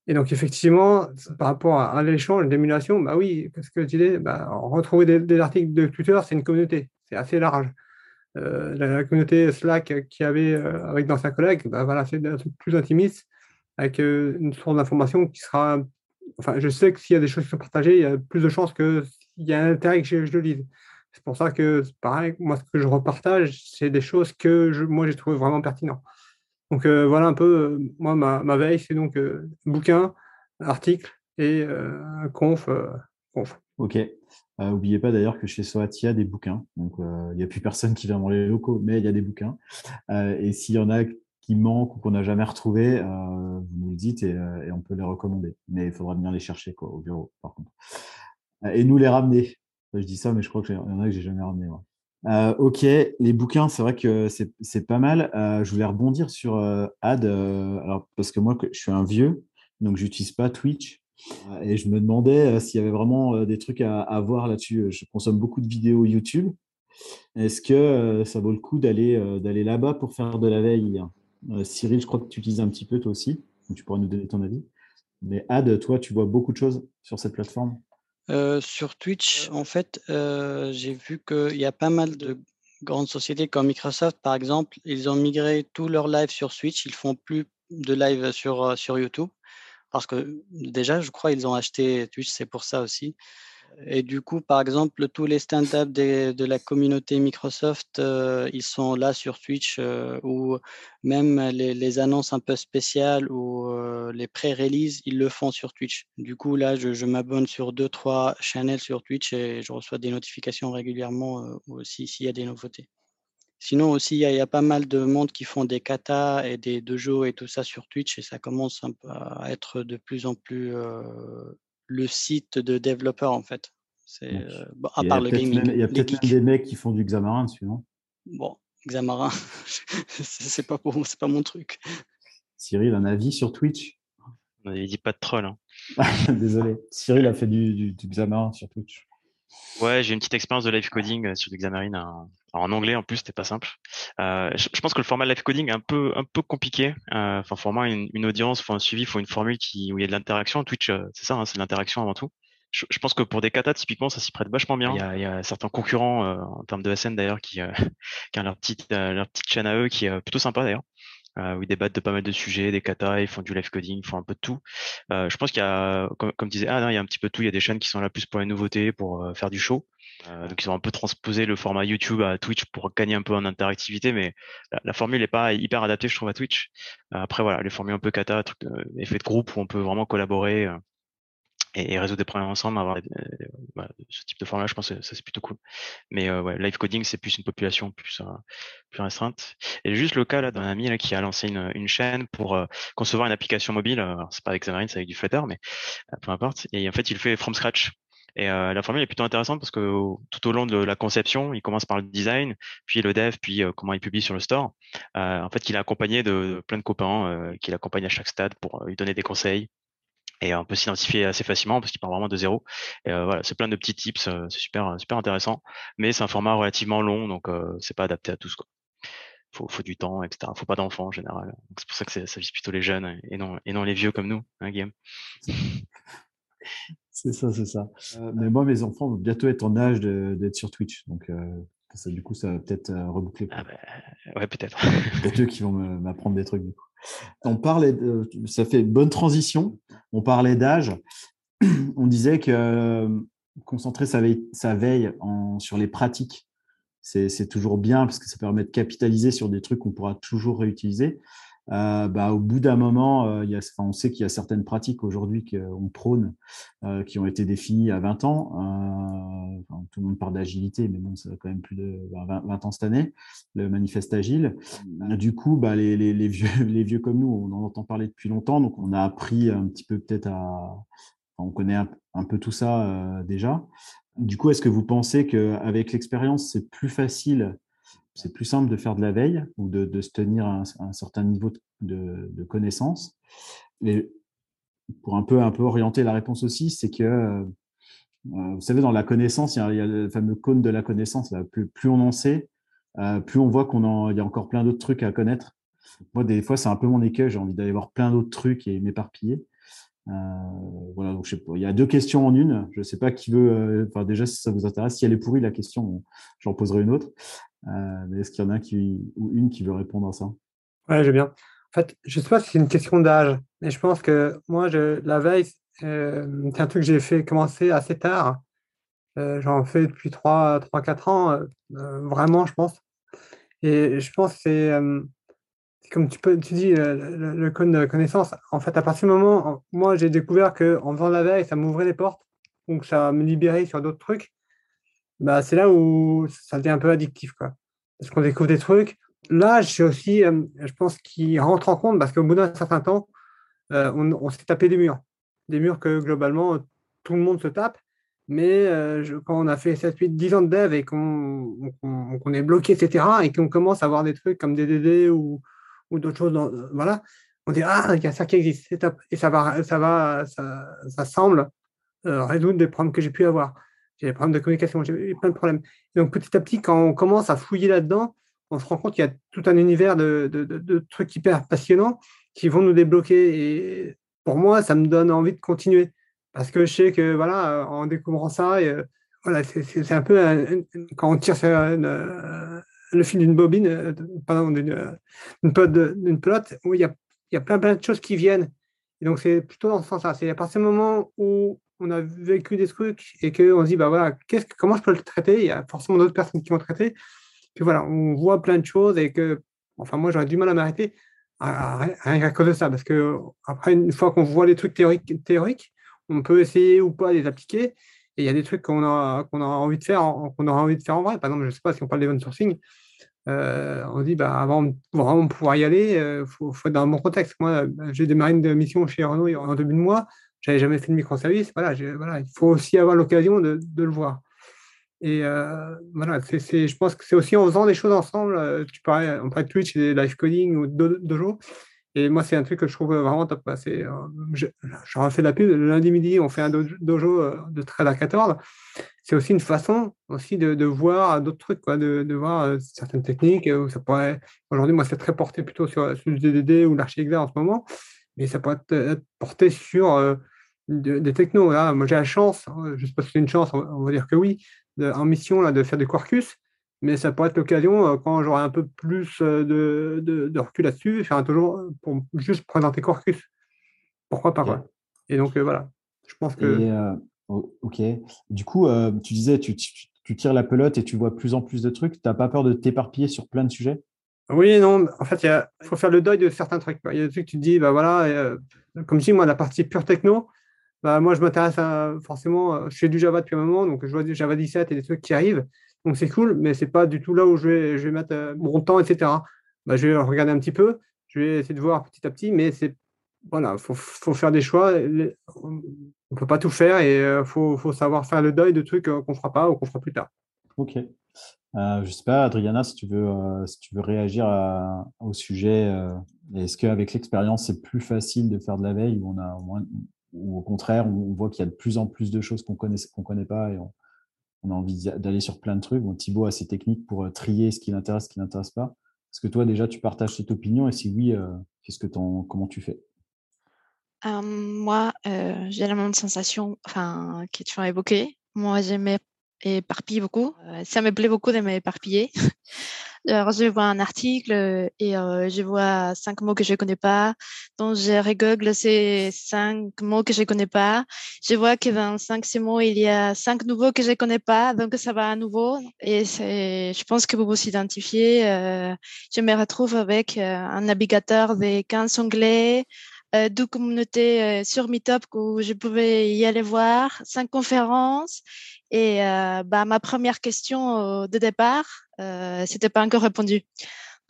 Et donc, effectivement, par rapport à, l'échange, l'émulation, bah oui, qu'est-ce que tu dis bah, Retrouver des, articles de Twitter, c'est une communauté, c'est assez large. Euh, la, communauté Slack qui avait euh, avec d'anciens collègues, bah, voilà, c'est un truc plus intimiste, avec euh, une source d'information qui sera. Enfin, je sais que s'il y a des choses qui sont partagées, il y a plus de chances qu'il y a un intérêt que je, le lise. C'est pour ça que, pareil, moi, ce que je repartage, c'est des choses que je, moi, j'ai trouvé vraiment pertinentes. Donc, voilà un peu, moi, ma, ma veille, c'est donc bouquin, article et conf, conf. Ok. N'oubliez pas d'ailleurs que chez SOAT, il y a des bouquins. Donc, il n'y a plus personne qui vient dans les locaux, mais il y a des bouquins. et s'il y en a qui manquent ou qu'on n'a jamais retrouvé, vous nous le dites et, on peut les recommander. Mais il faudra venir les chercher au bureau, par contre. et nous les ramener. Je dis ça, mais je crois qu'il y en a que j'ai jamais ramené. ok, les bouquins, c'est vrai que c'est pas mal. je voulais rebondir sur Ad, alors parce que moi, je suis un vieux, donc j'utilise pas Twitch. Et je me demandais euh, s'il y avait vraiment euh, des trucs à, voir là-dessus. Je consomme beaucoup de vidéos YouTube. Est-ce que euh, ça vaut le coup d'aller là-bas pour faire de la veille? Cyril, je crois que tu utilises un petit peu toi aussi. Tu pourras nous donner ton avis. Mais Ad, toi, tu vois beaucoup de choses sur cette plateforme? Sur Twitch, en fait, j'ai vu qu'il y a pas mal de grandes sociétés comme Microsoft, par exemple. Ils ont migré tous leurs lives sur Twitch. Ils font plus de live sur YouTube parce que déjà, je crois qu'ils ont acheté Twitch, c'est pour ça aussi. Et du coup, par exemple, tous les stand-up de la communauté Microsoft, euh, ils sont là sur Twitch, euh, ou même les, annonces un peu spéciales ou euh, les pré-releases, ils le font sur Twitch. Du coup, là, je, m'abonne sur deux, trois channels sur Twitch et je reçois des notifications régulièrement aussi s'il y a des nouveautés. Sinon aussi, il y, a pas mal de monde qui font des katas et des dojos et tout ça sur Twitch et ça commence à être de plus en plus le site de développeurs en fait. C'est à part le gaming. il y a peut-être des mecs qui font du Xamarin dessus, non? Bon, Xamarin, <laughs> c'est pas c'est pas mon truc. Cyril, un avis sur Twitch? Il dit pas de troll. Hein. <laughs> Désolé. Cyril a fait du, du Xamarin sur Twitch. Ouais, j'ai une petite expérience de live coding euh, sur Xamarin en, en anglais en plus, c'était pas simple. Euh, je, pense que le format live coding est un peu un peu compliqué. Euh, enfin, format une, une audience, faut un suivi, faut une formule qui où il y a de l'interaction. Twitch, euh, c'est ça, hein, c'est l'interaction avant tout. Je, je, pense que pour des katas, typiquement, ça s'y prête vachement bien. Il y a, il y a certains concurrents euh, en termes de SN d'ailleurs qui, <laughs> qui ont leur petite leur petite chaîne à eux qui est plutôt sympa d'ailleurs. Euh, où ils débattent de pas mal de sujets, des katas, ils font du live coding, ils font un peu de tout. Euh, je pense qu'il y a, comme, comme disait ah non, il y a un petit peu de tout. Il y a des chaînes qui sont là plus pour les nouveautés, pour faire du show. Euh, donc ils ont un peu transposé le format YouTube à Twitch pour gagner un peu en interactivité, mais la, formule n'est pas hyper adaptée, je trouve, à Twitch. Euh, après voilà, les formules un peu kata, truc, euh, effet de groupe où on peut vraiment collaborer et, résoudre des problèmes ensemble, avoir ce type de format, je pense que ça c'est plutôt cool. Mais ouais, live coding c'est plus une population plus plus restreinte. Et juste le cas là d'un ami là, qui a lancé une, une chaîne pour concevoir une application mobile. c'est pas avec Xamarin, c'est avec du Flutter, mais peu importe. Et en fait, il fait from scratch. Et euh, la formule est plutôt intéressante parce que tout au long de la conception, il commence par le design, puis le dev, puis euh, comment il publie sur le store. Euh, en fait, il est accompagné de, plein de copains qui l'accompagnent à chaque stade pour lui donner des conseils. Et on peut s'identifier assez facilement parce qu'il part vraiment de zéro. Et voilà, c'est plein de petits tips, c'est super super intéressant. Mais c'est un format relativement long, donc c'est pas adapté à tous. Quoi faut, faut du temps, etc. Faut pas d'enfants en général. C'est pour ça que ça vise plutôt les jeunes et non, et non les vieux comme nous, hein, Guillaume? <laughs> C'est ça, c'est ça. Euh, mais moi, mes enfants vont bientôt être en âge d'être sur Twitch. Donc, euh, ça, du coup, ça va peut-être euh, reboucler. Ah bah, ouais, peut-être. peut-être <laughs> eux qui vont m'apprendre des trucs, du coup. On parlait, de, ça fait bonne transition. On parlait d'âge. On disait que concentrer sa veille, sur les pratiques, c'est toujours bien parce que ça permet de capitaliser sur des trucs qu'on pourra toujours réutiliser. Euh, bah, au bout d'un moment, euh, on sait qu'il y a certaines pratiques aujourd'hui qu'on prône, euh, qui ont été définies à 20 ans. tout le monde parle d'agilité, mais bon, ça a quand même plus de 20, ans cette année, le manifeste agile. Du coup, bah, <laughs> les, vieux, comme nous, on en entend parler depuis longtemps, donc on a appris un petit peu peut-être à... on connaît un, peu tout ça déjà. Du coup, est-ce que vous pensez qu'avec l'expérience, c'est plus facile c'est plus simple de faire de la veille ou de, se tenir à un, certain niveau de, connaissance. Et pour un peu, orienter la réponse aussi, c'est que, euh, vous savez, dans la connaissance, il y, a, le fameux cône de la connaissance. Plus, on en sait, euh, plus on voit qu'il y a encore plein d'autres trucs à connaître. Moi, des fois, c'est un peu mon écueil. J'ai envie d'aller voir plein d'autres trucs et m'éparpiller. Euh, voilà, donc. Il y a deux questions en une. Je ne sais pas qui veut. déjà, si ça vous intéresse, si elle est pourrie la question, j'en poserai une autre. Euh, est-ce qu'il y en a qui, ou une qui veut répondre à ça? Ouais, j'ai bien. En fait, je ne sais pas si c'est une question d'âge, mais je pense que moi, je, la veille, euh, c'est un truc que j'ai fait commencer assez tard. Euh, j'en fais depuis 3-4 ans, vraiment, je pense. Et je pense que c'est, comme tu, peux, dis, le, le, code de connaissance. En fait, à partir du moment, où moi, j'ai découvert qu'en faisant la veille, ça m'ouvrait les portes, donc ça me libérait sur d'autres trucs bah, c'est là où ça devient un peu addictif. Quoi. Parce qu'on découvre des trucs. Là, je aussi, je pense, qu'il rentre en compte parce qu'au bout d'un certain temps, euh, on, s'est tapé des murs. Des murs que globalement, tout le monde se tape. Mais euh, quand on a fait 7, 8, 10 ans de dev et qu'on est bloqué, etc., et qu'on commence à voir des trucs comme DDD ou, ou d'autres choses, voilà, on dit Ah, il y a ça qui existe, Et ça va, ça, va, ça semble euh, résoudre des problèmes que j'ai pu avoir j'ai des problèmes de communication, j'ai plein de problèmes. donc petit à petit, quand on commence à fouiller là-dedans, on se rend compte qu'il y a tout un univers de, de, trucs hyper passionnants qui vont nous débloquer. Et pour moi, ça me donne envie de continuer. Parce que je sais que, voilà, en découvrant ça, euh, voilà, c'est un peu quand on tire sur euh, le fil d'une bobine, euh, pardon, d'une pelote, où il y, a, y a plein, plein de choses qui viennent. Et donc, c'est plutôt dans ce sens-là. C'est à partir du moment où on a vécu des trucs et qu'on se dit, bah voilà, que, comment je peux le traiter? Il y a forcément d'autres personnes qui vont traiter. Puis voilà, on voit plein de choses et que, enfin, moi, j'aurais du mal à m'arrêter rien qu'à cause de ça. Parce que, après, une fois qu'on voit les trucs théoriques, théoriques, on peut essayer ou pas les appliquer. Et il y a des trucs qu'on a, qu'on a envie de faire, qu'on aura envie de faire en vrai. Par exemple, je ne sais pas si on parle d'event sourcing, euh, on dit bah, avant de vraiment pouvoir y aller, il euh, faut, faut, être dans un bon contexte. Moi, j'ai démarré une mission chez Renault en début de mois j'avais jamais fait de microservice. Voilà, voilà, il faut aussi avoir l'occasion de, de, le voir. Et euh, voilà, c'est, je pense que c'est aussi en faisant des choses ensemble. Euh, tu parlais, on parlait de Twitch, des live coding ou dojo. Et moi, c'est un truc que je trouve vraiment top. Euh, j'aurais fait de la pub. Le lundi midi, on fait un dojo de 13 à 14. C'est aussi une façon aussi de, de voir d'autres trucs, quoi, de, de voir certaines techniques. Pourrait... Aujourd'hui, moi, c'est très porté plutôt sur, sur le DDD ou l'archi en ce moment. Mais ça pourrait être porté sur des technos. Là, moi, j'ai la chance, hein, je ne sais pas si c'est une chance, on va dire que oui, en mission là, de faire des Quarkus, mais ça pourrait être l'occasion, euh, quand j'aurai un peu plus euh, de, de, recul là-dessus, faire un toujours pour juste présenter Quarkus. Pourquoi pas Et donc, euh, voilà, je pense que. ok. Du coup, tu disais, tu, tu, tires la pelote et tu vois plus en plus de trucs. Tu n'as pas peur de t'éparpiller sur plein de sujets? Oui, non, en fait, il faut faire le deuil de certains trucs. Il y a des trucs, tu te dis, bah voilà, comme je dis, moi, la partie pure techno, bah, moi, je m'intéresse forcément, euh, je fais du Java depuis un moment, donc je vois du Java 17 et des trucs qui arrivent. Donc c'est cool, mais c'est pas du tout là où je vais, je vais mettre euh, mon temps, etc. Bah, je vais regarder un petit peu, je vais essayer de voir petit à petit, mais c'est voilà, faut, faut faire des choix. On peut pas tout faire et il euh, faut, faut, savoir faire le deuil de trucs qu'on fera pas ou qu'on fera plus tard. Ok. Je sais pas, Adriana, si tu veux, si tu veux réagir au sujet, est-ce qu'avec l'expérience, c'est plus facile de faire de la veille où on a moins, ou au contraire, on voit qu'il y a de plus en plus de choses qu'on connaît, qu'on connaît pas et on, a envie d'aller sur plein de trucs. Bon, Thibaut a ses techniques pour euh, trier ce qui l'intéresse, ce qui l'intéresse pas. Est-ce que toi, déjà, tu partages cette opinion et si oui, euh, qu'est-ce que comment tu fais? Moi, euh, j'ai la même sensation que tu as évoquée. Moi, j'aimais éparpiller beaucoup. ça me plaît beaucoup de m'éparpiller. <laughs> Alors, je vois un article et euh, je vois cinq mots que je connais pas. Donc, je regoogle ces cinq mots que je connais pas. Je vois que dans cinq ces mots, il y a cinq nouveaux que je connais pas. Donc, ça va à nouveau. Et je pense que vous vous identifiez. Euh, je me retrouve avec euh, un navigateur des 15 onglets, euh, deux communautés euh, sur Meetup où je pouvais y aller voir, cinq conférences. Et euh, bah, ma première question de départ, euh, c'était pas encore répondu.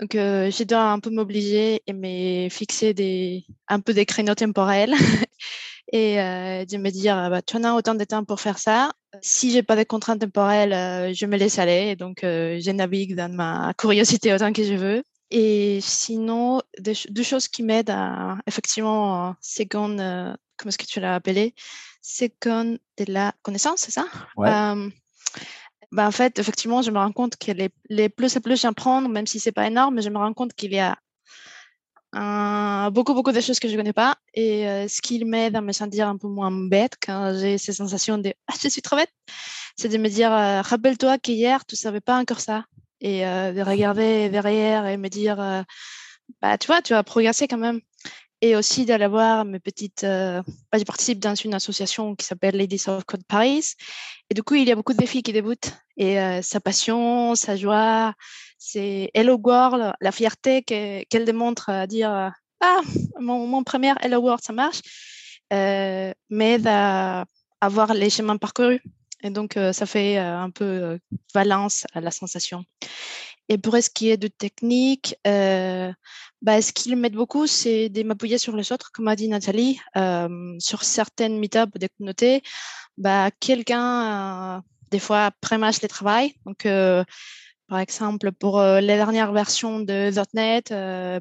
Donc, euh, je dois un peu m'obliger et me fixer des, un peu des créneaux temporels <laughs> et euh, de me dire, bah, tu en as autant de temps pour faire ça. Si j'ai pas de contraintes temporelles, euh, je me laisse aller. Et donc, euh, je navigue dans ma curiosité autant que je veux. Et sinon, deux, deux choses qui m'aident à, effectivement, second, euh, comment est-ce que tu l'as appelé? Second de la connaissance, c'est ça? Ouais. Bah, en fait, effectivement, je me rends compte que les, les plus et plus j'apprends, même si c'est pas énorme, mais je me rends compte qu'il y a beaucoup, beaucoup de choses que je connais pas. Et euh, ce qui m'aide à me sentir un peu moins bête quand j'ai ces sensations de ah, je suis trop bête, c'est de me dire euh, rappelle-toi qu'hier, tu savais pas encore ça. Et euh, de regarder derrière et me dire bah, tu vois, tu as progressé quand même. Et aussi d'aller voir mes petites. euh, bah, je participe dans une association qui s'appelle Ladies of Code Paris. Et du coup, il y a beaucoup de filles qui débutent. Et euh, sa passion, sa joie, c'est Hello World, la fierté que- qu'elle démontre à dire euh, Ah, mon, mon premier Hello World, ça marche, euh, m'aide à, à voir les chemins parcourus. Et donc, ça fait un peu balance à la sensation. Et pour ce qui est de technique, euh, bah, ce qui m'aide beaucoup, c'est de m'appuyer sur les autres, comme a dit Nathalie, euh, sur certaines meetups des communautés. Bah, quelqu'un, euh, des fois, prémâche les travail. Donc, euh, par exemple, pour euh, les dernières versions de .NET,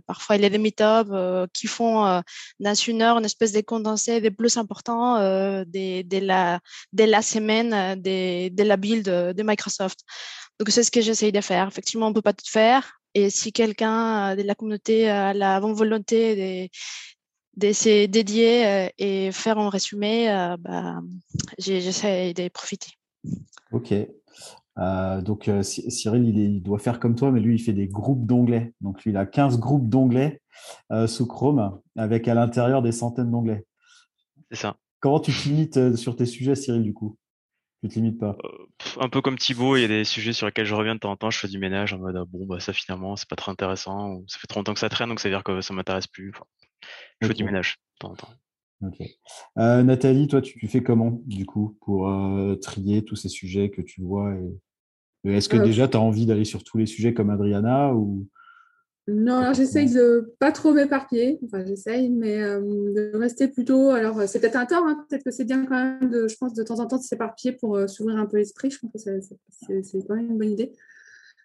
parfois il y a des meetups qui font dans une heure une espèce de condensé des plus importants de, la, semaine de, la build de Microsoft. Donc, c'est ce que j'essaye de faire. Effectivement, on ne peut pas tout faire. Et si quelqu'un euh, de la communauté a la bonne volonté de, de se dédier euh, et faire un résumé, euh, bah, j'essaie de profiter. Ok. Euh, donc, euh, Cy- Cyril, il, est- il doit faire comme toi, mais lui, il fait des groupes d'onglets. Donc, lui, il a 15 groupes d'onglets euh, sous Chrome, avec à l'intérieur des centaines d'onglets. C'est ça. Comment tu te limites euh, sur tes sujets, Cyril, du coup? Tu te limites pas Euh, pff, un peu comme Thibaut, il y a des sujets sur lesquels je reviens de temps en temps, je fais du ménage en mode ah, bon bah ça finalement c'est pas très intéressant, ou ça fait trop longtemps que ça traîne donc ça veut dire que ça m'intéresse plus. Enfin, je fais du ménage de temps en temps. Ok. Euh, Nathalie, toi, tu, tu fais comment, du coup, pour euh, trier tous ces sujets que tu vois et... et Est-ce que Euh, déjà, tu as envie d'aller sur tous les sujets comme Adriana ou... Non, alors j'essaye de pas trop m'éparpiller, enfin j'essaye, mais euh, de rester plutôt. Alors c'est peut-être un tort, hein, peut-être que c'est bien quand même, de, je pense, de temps en temps de s'éparpiller pour euh, s'ouvrir un peu l'esprit. Je pense que c'est- quand même une bonne idée.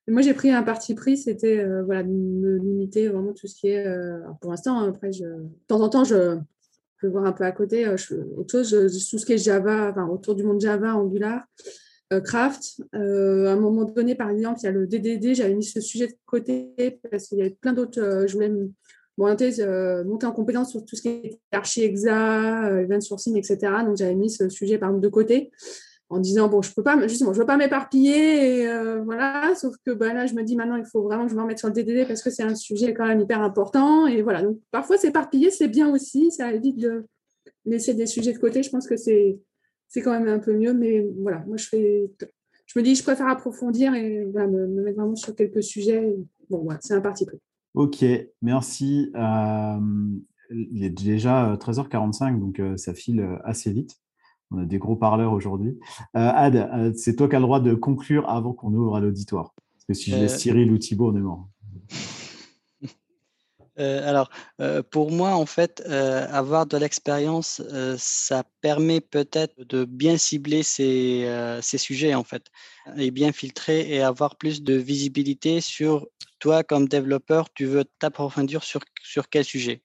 Moi j'ai pris un parti pris, c'était euh, voilà, de me limiter vraiment tout ce qui est. pour l'instant, hein, après, je, de temps en temps, je, peux voir un peu à côté autre chose, tout ce qui est Java, enfin autour du monde Java, Angular. Euh, Craft. Euh, à un moment donné, par exemple, il y a le DDD, j'avais mis ce sujet de côté parce qu'il y avait plein d'autres. euh, je voulais euh, monter en compétence sur tout ce qui est archi-exa, euh, event sourcing, etc. Donc, j'avais mis ce sujet, par exemple, de côté en disant, bon, je peux pas, justement, je veux pas m'éparpiller, euh, voilà. Sauf que bah, là, je me dis maintenant, il faut vraiment que je me remette sur le DDD parce que c'est un sujet quand même hyper important. Et voilà. Donc, parfois, s'éparpiller, c'est bien aussi. Ça évite de laisser des sujets de côté. Je pense que c'est c'est quand même un peu mieux. Mais voilà, moi, je fais. Je me dis, je préfère approfondir et voilà, me, me mettre vraiment sur quelques sujets. Bon, voilà, c'est un parti pris. Ok, merci. Euh, il est déjà 13h45, donc euh, ça file euh, assez vite. On a des gros parleurs aujourd'hui. Euh, Ad, euh, c'est toi qui as le droit de conclure avant qu'on ouvre à l'auditoire. Parce que si je laisse Euh, Cyril ou Thibaut, on est mort. Euh, alors, euh, pour moi, en fait, euh, avoir de l'expérience, ça permet peut-être de bien cibler ces, ces sujets, en fait, et bien filtrer et avoir plus de visibilité sur toi comme développeur, tu veux t'approfondir sur, sur quel sujet?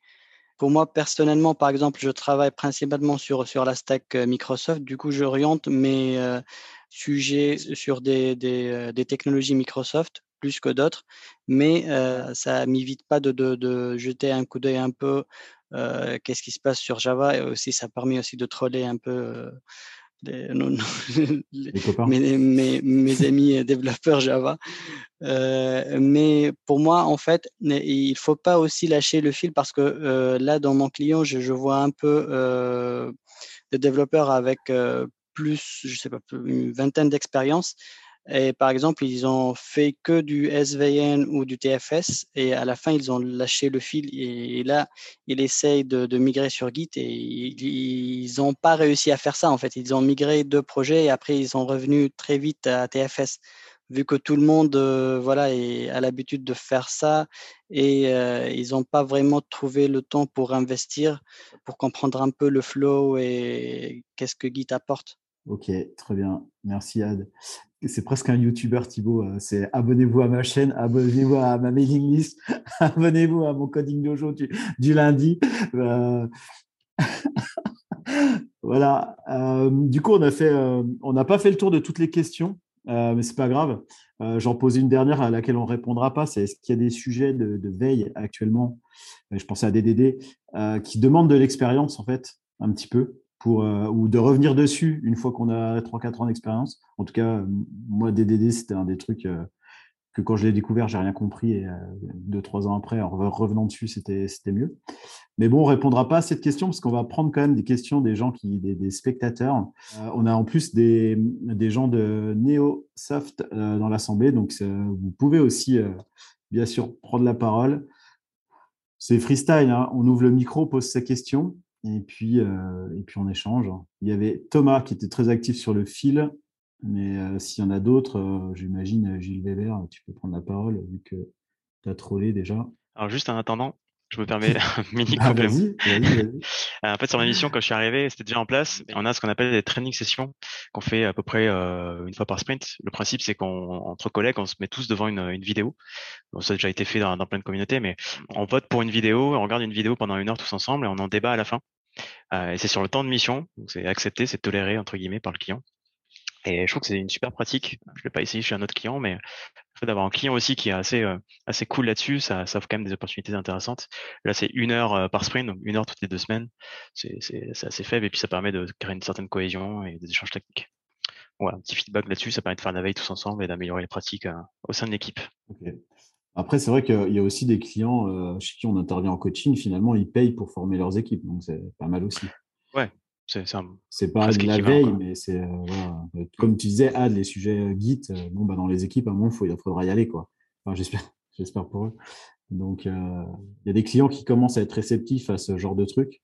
Pour moi, personnellement, par exemple, je travaille principalement sur, sur la stack Microsoft. Du coup, j'oriente mes sujets sur des, des technologies Microsoft plus que d'autres, mais euh, ça m'évite pas de, de, de jeter un coup d'œil un peu euh, qu'est-ce qui se passe sur Java et aussi ça permet aussi de troller un peu les, non, non, <laughs> les- mes, mes, mes <laughs> amis développeurs Java. Euh, mais pour moi, en fait, il faut pas aussi lâcher le fil parce que euh, là, dans mon client, je, je vois un peu euh, de développeurs avec plus, je sais pas, une vingtaine d'expériences. Et par exemple, ils ont fait que du SVN ou du TFS et à la fin, ils ont lâché le fil et, là, ils essayent de, migrer sur Git et ils n'ont pas réussi à faire ça en fait. Ils ont migré deux projets et après, ils sont revenus très vite à TFS vu que tout le monde euh, voilà, est, a l'habitude de faire ça et euh, ils n'ont pas vraiment trouvé le temps pour investir, pour comprendre un peu le flow et qu'est-ce que Git apporte. Ok, très bien. Merci Ad. C'est presque un YouTuber Thibaut. Euh, c'est abonnez-vous à ma chaîne, abonnez-vous à ma mailing list, <laughs> abonnez-vous à mon coding dojo du, du lundi. Euh... <laughs> voilà. Euh, du coup, on n'a pas fait le tour de toutes les questions. Mais c'est pas grave. J'en pose une dernière à laquelle on répondra pas. C'est est-ce qu'il y a des sujets de, veille actuellement? Je pensais à DDD qui demandent de l'expérience en fait, un petit peu, euh, ou de revenir dessus une fois qu'on a 3-4 ans d'expérience. En tout cas, moi DDD c'était un des trucs euh, que quand je l'ai découvert, j'ai rien compris et euh, deux trois ans après, en revenant dessus, c'était mieux. Mais bon, on répondra pas à cette question parce qu'on va prendre quand même des questions des gens qui des, spectateurs. Euh, on a en plus des des gens de NeoSoft euh, dans l'assemblée, donc vous pouvez aussi euh, bien sûr prendre la parole. C'est freestyle, hein. on ouvre le micro, pose sa question et puis euh, et puis on échange. Il y avait Thomas qui était très actif sur le fil. Mais euh, s'il y en a d'autres, euh, j'imagine Gilles Weber, tu peux prendre la parole vu que tu as trollé déjà. Alors juste en attendant, je me <laughs> permets un mini Ah, complément. vas-y, vas-y, vas-y. <laughs> En fait, sur la mission, quand je suis arrivé, c'était déjà en place. On a ce qu'on appelle des training sessions qu'on fait à peu près euh, une fois par sprint. Le principe, c'est qu'on, entre collègues, on se met tous devant une, une vidéo. Bon, ça a déjà été fait dans, dans plein de communautés, mais on vote pour une vidéo, on regarde une vidéo pendant une heure tous ensemble et on en débat à la fin. Euh, et c'est sur le temps de mission, donc c'est accepté, c'est toléré entre guillemets par le client. Et je trouve que c'est une super pratique. Je l'ai pas essayé chez un autre client, mais le fait d'avoir un client aussi qui est assez euh, assez cool là-dessus, ça, offre quand même des opportunités intéressantes. Là, c'est une heure euh, par sprint, donc une heure toutes les deux semaines. C'est assez faible et puis ça permet de créer une certaine cohésion et des échanges techniques. Voilà, un petit feedback là-dessus, ça permet de faire la veille tous ensemble et d'améliorer les pratiques au sein de l'équipe. Après, c'est vrai qu'il y a aussi des clients euh, chez qui on intervient en coaching, finalement, ils payent pour former leurs équipes. Donc, c'est pas mal aussi. C'est c'est pas de la veille, quoi. mais c'est. euh, voilà. Comme tu disais, Ad, les sujets euh, Git, euh, bon, bah, dans les équipes, à un moment, faut, il faudra y aller. Quoi. Enfin, j'espère, <laughs> j'espère pour eux. Donc, euh, il y a des clients qui commencent à être réceptifs à ce genre de truc.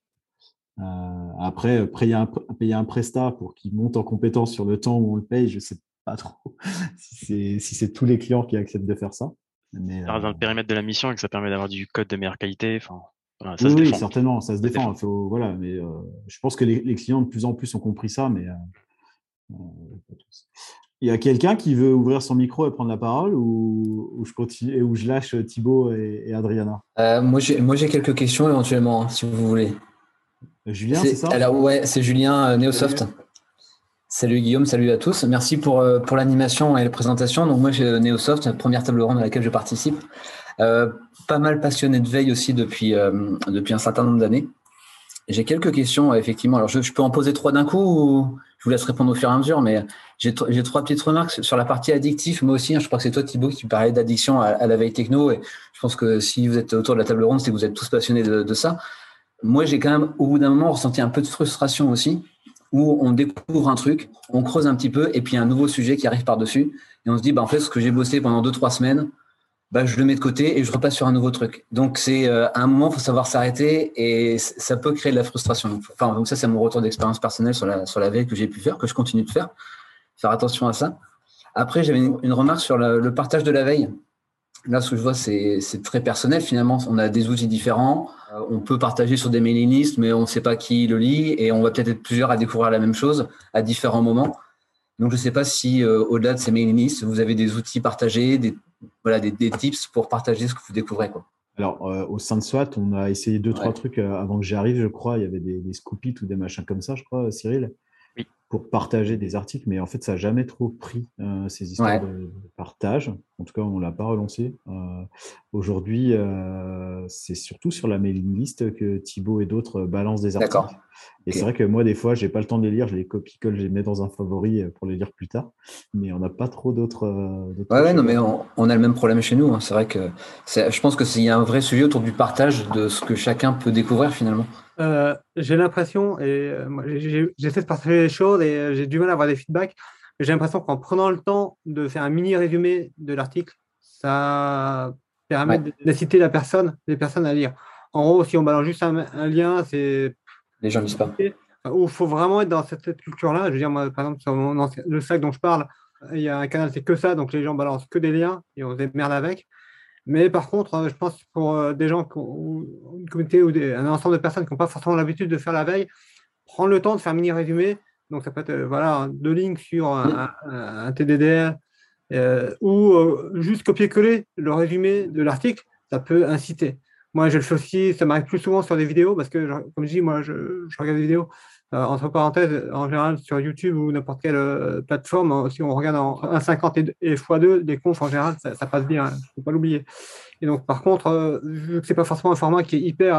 Après, payer un, payer un prestat pour qu'il monte en compétence sur le temps où on le paye, je sais pas trop <laughs> si c'est si c'est tous les clients qui acceptent de faire ça. Mais, ça reste dans le périmètre de la mission et que ça permet d'avoir du code de meilleure qualité. Enfin, voilà, ça oui, se oui, défend. certainement, ça se défend. faut, voilà, mais euh, je pense que les, les clients de plus en plus ont compris ça, mais euh, euh, pas tous. Il y a quelqu'un qui veut ouvrir son micro et prendre la parole ou, ou je continue et où je lâche Thibaut et, et Adriana? Euh, moi, j'ai quelques questions éventuellement, hein, si vous voulez. Julien, c'est ça? Alors, ouais, c'est Julien euh, Neosoft. Salut Guillaume, salut à tous. Merci pour, euh, pour l'animation et la présentation. Donc, moi, j'ai Neosoft, la première table ronde à laquelle je participe. Euh, pas mal passionné de veille aussi depuis, euh, depuis un certain nombre d'années. J'ai quelques questions, euh, effectivement. Alors, je, peux en poser trois d'un coup ou je vous laisse répondre au fur et à mesure, mais j'ai tr- j'ai trois petites remarques sur la partie addictif. Moi aussi, hein, je crois que c'est toi, Thibaut, qui parlais d'addiction à, la veille techno. Et je pense que si vous êtes autour de la table ronde, c'est que vous êtes tous passionnés de ça. Moi, j'ai quand même, au bout d'un moment, ressenti un peu de frustration aussi, où on découvre un truc, on creuse un petit peu, et puis un nouveau sujet qui arrive par-dessus. Et on se dit, bah, en fait, ce que j'ai bossé pendant deux, trois semaines, bah, je le mets de côté et je repasse sur un nouveau truc. Donc, c'est euh, à un moment, il faut savoir s'arrêter et ça peut créer de la frustration. Enfin, donc ça, c'est mon retour d'expérience personnelle sur la, veille que j'ai pu faire, que je continue de faire. Faire attention à ça. Après, j'avais une, remarque sur le partage de la veille. Là, ce que je vois, c'est très personnel. Finalement, on a des outils différents. Euh, on peut partager sur des mailing lists, mais on ne sait pas qui le lit et on va peut-être être plusieurs à découvrir la même chose à différents moments. Donc, je ne sais pas si, euh, au-delà de ces mailing lists, vous avez des outils partagés, des, voilà, des, des tips pour partager ce que vous découvrez. Quoi. Alors, euh, au sein de SWAT, on a essayé deux, trois trucs avant que j'y arrive, je crois. Il y avait des, des Scoopit ou des machins comme ça, je crois, Cyril. Oui. pour partager des articles, mais en fait, ça n'a jamais trop pris euh, ces histoires de, partage. En tout cas, on ne l'a pas relancé. Euh, aujourd'hui, euh, c'est surtout sur la mailing list que Thibaut et d'autres balancent des articles. Et c'est vrai que moi, des fois, je n'ai pas le temps de les lire, je les copie-colle, je les mets dans un favori pour les lire plus tard. Mais on n'a pas trop d'autres. ouais, ouais non, mais on, a le même problème chez nous. Hein. C'est vrai que je pense qu'il y a un vrai sujet autour du partage de ce que chacun peut découvrir finalement. Euh, j'ai l'impression, et euh, j'essaie de partager les choses et euh, j'ai du mal à avoir des feedbacks, j'ai l'impression qu'en prenant le temps de faire un mini résumé de l'article, ça permet d'inciter la personne, les personnes à lire. En gros, si on balance juste un, lien, c'est. Les gens ne lisent pas. il faut vraiment être dans cette, culture-là. Je veux dire, moi, par exemple, sur le sac dont je parle, il y a un canal, c'est que ça, donc les gens balancent que des liens et on se démerde avec. Mais par contre, euh, je pense pour euh, des gens, une communauté ou un ensemble de personnes qui n'ont pas forcément l'habitude de faire la veille, prendre le temps de faire un mini résumé. Donc, ça peut être euh, voilà, deux lignes sur un, TDDR ou juste copier-coller le résumé de l'article. Ça peut inciter. Moi, je le fais aussi, ça m'arrive plus souvent sur des vidéos parce que, comme je dis, moi, je regarde des vidéos euh, entre parenthèses, en général sur YouTube ou n'importe quelle euh, plateforme, hein, si on regarde en 1,50 et, x2, des confs en général, ça, passe bien, il hein, ne faut pas l'oublier. Et donc, par contre, euh, vu que ce n'est pas forcément un format qui est hyper.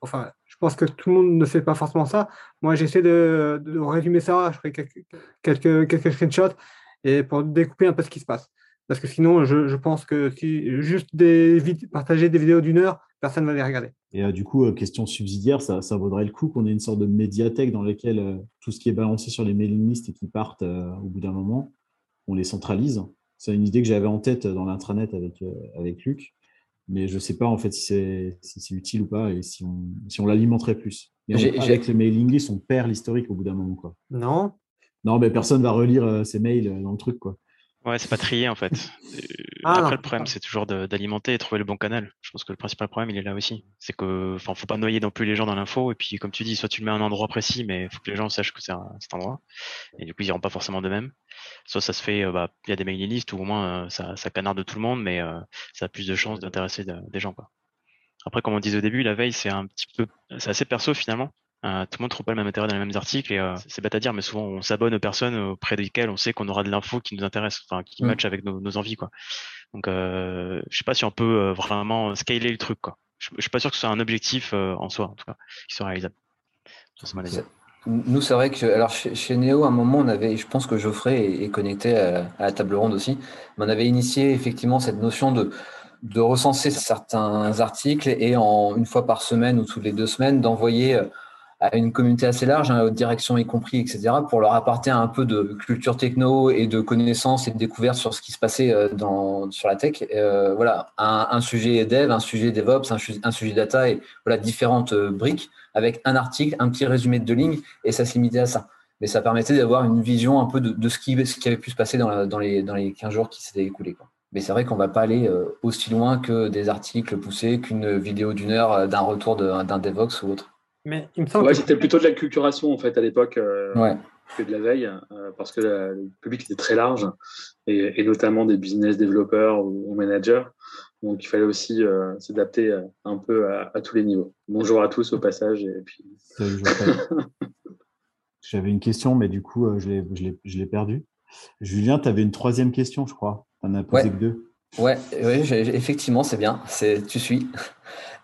enfin, pense que tout le monde ne fait pas forcément ça. Moi, j'essaie de, résumer ça, je ferai quelques, quelques, quelques screenshots et pour découper un peu ce qui se passe. Parce que sinon, je, pense que si juste des, partager des vidéos d'une heure, personne ne va les regarder. Et euh, du coup, euh, question subsidiaire, ça, vaudrait le coup qu'on ait une sorte de médiathèque dans laquelle euh, tout ce qui est balancé sur les mailing lists et qui partent au bout d'un moment, on les centralise. C'est une idée que j'avais en tête dans l'intranet avec, avec Luc, mais je ne sais pas en fait si c'est si utile ou pas et si on, si on l'alimenterait plus. Et avec les mailing lists, on perd l'historique au bout d'un moment. Quoi. Non. Non, mais personne va relire ses mails dans le truc. quoi. Ouais, c'est pas trié en fait. Ah, après, le problème, c'est toujours d'alimenter et trouver le bon canal. Je pense que le principal problème, il est là aussi. C'est que, enfin, faut pas noyer non plus les gens dans l'info. Et puis, comme tu dis, soit tu le mets à un endroit précis, mais il faut que les gens sachent que c'est cet endroit. Et du coup, ils iront pas forcément de même. Soit ça se fait, euh, bah, il y a des mailing lists ou au moins euh, ça, ça canarde tout le monde, mais euh, ça a plus de chances d'intéresser des gens. Quoi. Après, comme on disait au début, la veille, c'est un petit peu, c'est assez perso finalement. Euh, tout le monde trouve pas le même intérêt dans les mêmes articles et euh, c'est bête à dire, mais souvent on s'abonne aux personnes auprès desquelles on sait qu'on aura de l'info qui nous intéresse, enfin qui mm. match avec nos, envies quoi. Donc euh, je sais pas si on peut vraiment scaler le truc quoi. Je, je, suis pas sûr que ce soit un objectif en soi en tout cas qui soit réalisable. Nous, c'est vrai que alors chez, chez, Neo, à un moment, on avait, je pense que Geoffrey est, connecté à, à, la table ronde aussi, mais on avait initié effectivement cette notion de de recenser certains articles et en une fois par semaine ou toutes les deux semaines d'envoyer à une communauté assez large, hein, direction y compris, etc., pour leur apporter un peu de culture techno et de connaissances et de découvertes sur ce qui se passait euh, sur la tech. Euh, voilà, un, sujet dev, un sujet DevOps, un, sujet data et voilà différentes euh, briques avec un article, un petit résumé de deux lignes et ça s'imitait à ça. Mais ça permettait d'avoir une vision un peu de, ce, qui, avait pu se passer dans, les, dans les 15 jours qui s'étaient écoulés. Mais c'est vrai qu'on ne va pas aller aussi loin que des articles poussés, qu'une vidéo d'une heure d'un retour d'un DevOps ou autre. Mais il me semble ouais, c'était plutôt de la culturation en fait à l'époque euh, que de la veille, euh, parce que le public était très large et, notamment des business développeurs ou, managers. Donc il fallait aussi euh, s'adapter un peu à, tous les niveaux. Bonjour à tous au passage et puis. <laughs> J'avais une question, mais du coup je l'ai perdue. Julien, tu avais une troisième question, je crois. Tu n'en as posé que deux. Ouais, effectivement, c'est bien. C'est, tu suis.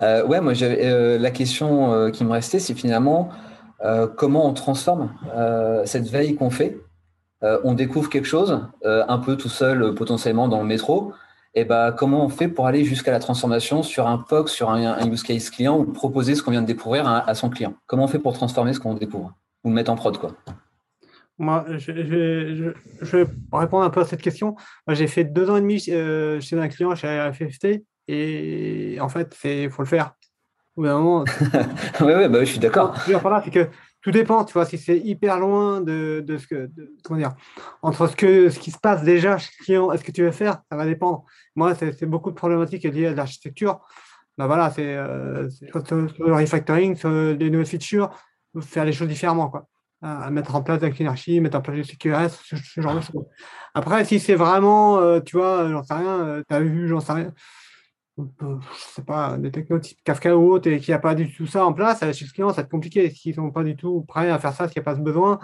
Euh, ouais, moi, euh, la question euh, qui me restait, c'est finalement comment on transforme cette veille qu'on fait. on découvre quelque chose, un peu tout seul, potentiellement dans le métro. Et ben, comment on fait pour aller jusqu'à la transformation sur un POC, sur un, use case client ou proposer ce qu'on vient de découvrir à, son client? Comment on fait pour transformer ce qu'on découvre ou le mettre en prod, quoi? Moi, je, vais répondre un peu à cette question. Moi, j'ai fait deux ans et demi euh, chez un client chez FFT et en fait, il faut le faire. Au bout moment. <laughs> oui, oui, bah, je suis d'accord. Par c'est que tout dépend, tu vois, si c'est hyper loin de, ce que, comment dire, entre ce, que, ce qui se passe déjà chez le client et ce que tu veux faire, ça va dépendre. Moi, c'est beaucoup de problématiques liées à l'architecture. Ben voilà, c'est euh, le refactoring, sur les nouvelles features, faire les choses différemment, quoi à mettre en place avec l'énergie, mettre en place du CQRS, ce, genre de choses. Après, si c'est vraiment, euh, tu vois, j'en sais rien, euh, tu as vu, j'en sais rien, euh, je sais pas, des technos type Kafka ou autre et qu'il n'y a pas du tout ça en place, chez ce client, ça va être compliqué. S'ils ne sont pas du tout prêts à faire ça, s'il n'y a pas ce besoin,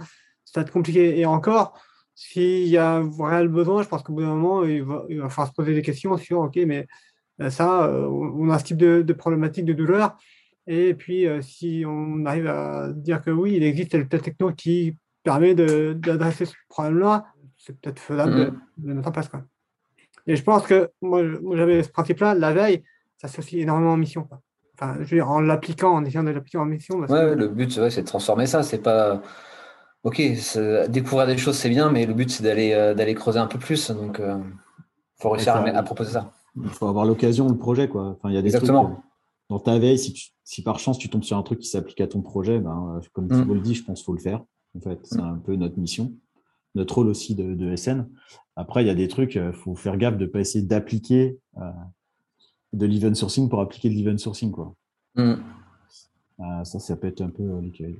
ça va être compliqué. Et encore, s'il y a un réel besoin, je pense qu'au bout d'un moment, il va, il va, falloir se poser des questions sur, OK, mais ça, on a ce type de, de problématique de douleur. Et puis, si on arrive à dire que oui, il existe tel, techno qui permet d'adresser ce problème-là, c'est peut-être faisable de, mm. de, mettre en place. Quoi. Et je pense que moi, j'avais ce principe-là, la veille, ça s'associe énormément en mission. Enfin, je veux dire, en l'appliquant, en essayant de l'appliquer en mission. Ouais, le but, c'est de transformer ça. C'est pas. Ok, découvrir des choses, c'est bien, mais le but, c'est d'aller euh, d'aller creuser un peu plus. Donc, il euh, faut réussir à, proposer ça. Il faut avoir l'occasion, le projet. Quoi. Enfin, il y a des Exactement. Trucs, euh, dans ta veille, si, si, par chance tu tombes sur un truc qui s'applique à ton projet, ben, comme tu mm. le dis, je pense qu'il faut le faire. En fait, c'est mm. un peu notre mission, notre rôle aussi de, de SN. Après, il y a des trucs, il faut faire gaffe de ne pas essayer d'appliquer de l'event sourcing pour appliquer de l'event sourcing. Quoi. Mm. Ah, ça, ça peut être un peu euh,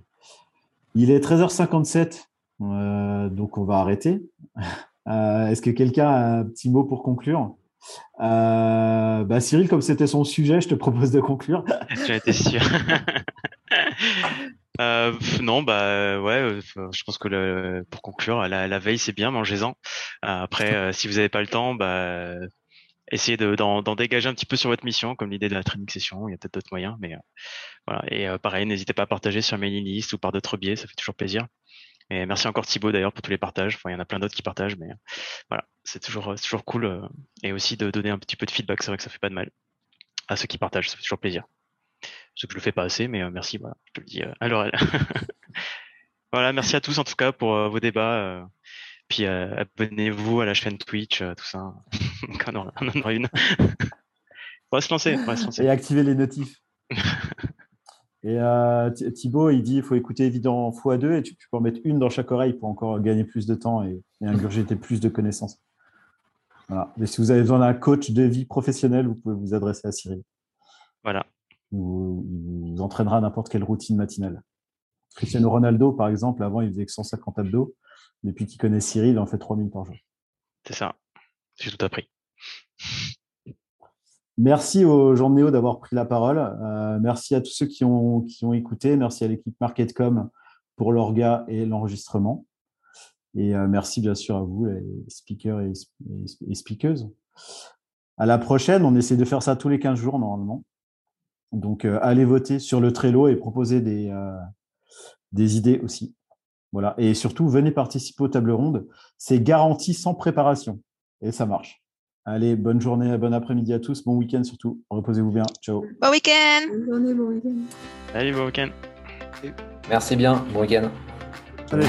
Il est 13h57, euh, donc on va arrêter. <laughs> Euh, est-ce que quelqu'un a un petit mot pour conclure? Bah, Cyril, comme c'était son sujet, je te propose de conclure. <laughs> J'en étais sûr. <laughs> non, bah ouais, je pense que le, pour conclure, la, la veille c'est bien, mangez-en. après, si vous n'avez pas le temps, bah essayez d'en dégager un petit peu sur votre mission, comme l'idée de la training session. Il y a peut-être d'autres moyens, mais euh, voilà. Et euh, pareil, n'hésitez pas à partager sur mailing list ou par d'autres biais, ça fait toujours plaisir. Et merci encore Thibaut d'ailleurs pour tous les partages. Enfin, il y en a plein d'autres qui partagent, mais euh, voilà, c'est toujours, toujours cool. et aussi de donner un petit peu de feedback, c'est vrai que ça fait pas de mal à ceux qui partagent, ça fait toujours plaisir. Ce que je le fais pas assez, mais merci, voilà, je te le dis à l'oreille. <laughs> voilà, merci à tous en tout cas pour vos débats. Puis euh, abonnez-vous à la chaîne Twitch, euh, tout ça. <laughs> on, en, on en aura une. <laughs> on va se lancer. On va se lancer. Et activer les notifs. Et euh, Thibaut, il dit qu'il faut écouter évident x2 et tu, peux en mettre une dans chaque oreille pour encore gagner plus de temps et, ingurgiter plus de connaissances. Voilà. Et si vous avez besoin d'un coach de vie professionnelle, vous pouvez vous adresser à Cyril. Voilà. Il vous entraînera n'importe quelle routine matinale. Cristiano Ronaldo, par exemple, avant, il faisait que 150 abdos. Depuis qu'il connaît Cyril, il en fait 3000 par jour. C'est ça. J'ai tout appris. Merci aux gens de Néo d'avoir pris la parole. Euh, merci à tous ceux qui ont, qui ont écouté. Merci à l'équipe Marketcom pour l'orga et l'enregistrement. Et euh, merci bien sûr à vous, les speakers et, et, speakers. À la prochaine, on essaie de faire ça tous les 15 jours normalement. Donc, euh, allez voter sur le Trello et proposer des, des idées aussi. Voilà. Et surtout, venez participer aux tables rondes. C'est garanti sans préparation. Et ça marche. Allez, bonne journée, bon après-midi à tous. Bon week-end surtout. Reposez-vous bien. Ciao. Bon week-end. Bonne journée, bon week-end. Allez, bon week-end. Merci bien. Bon week-end. Allez.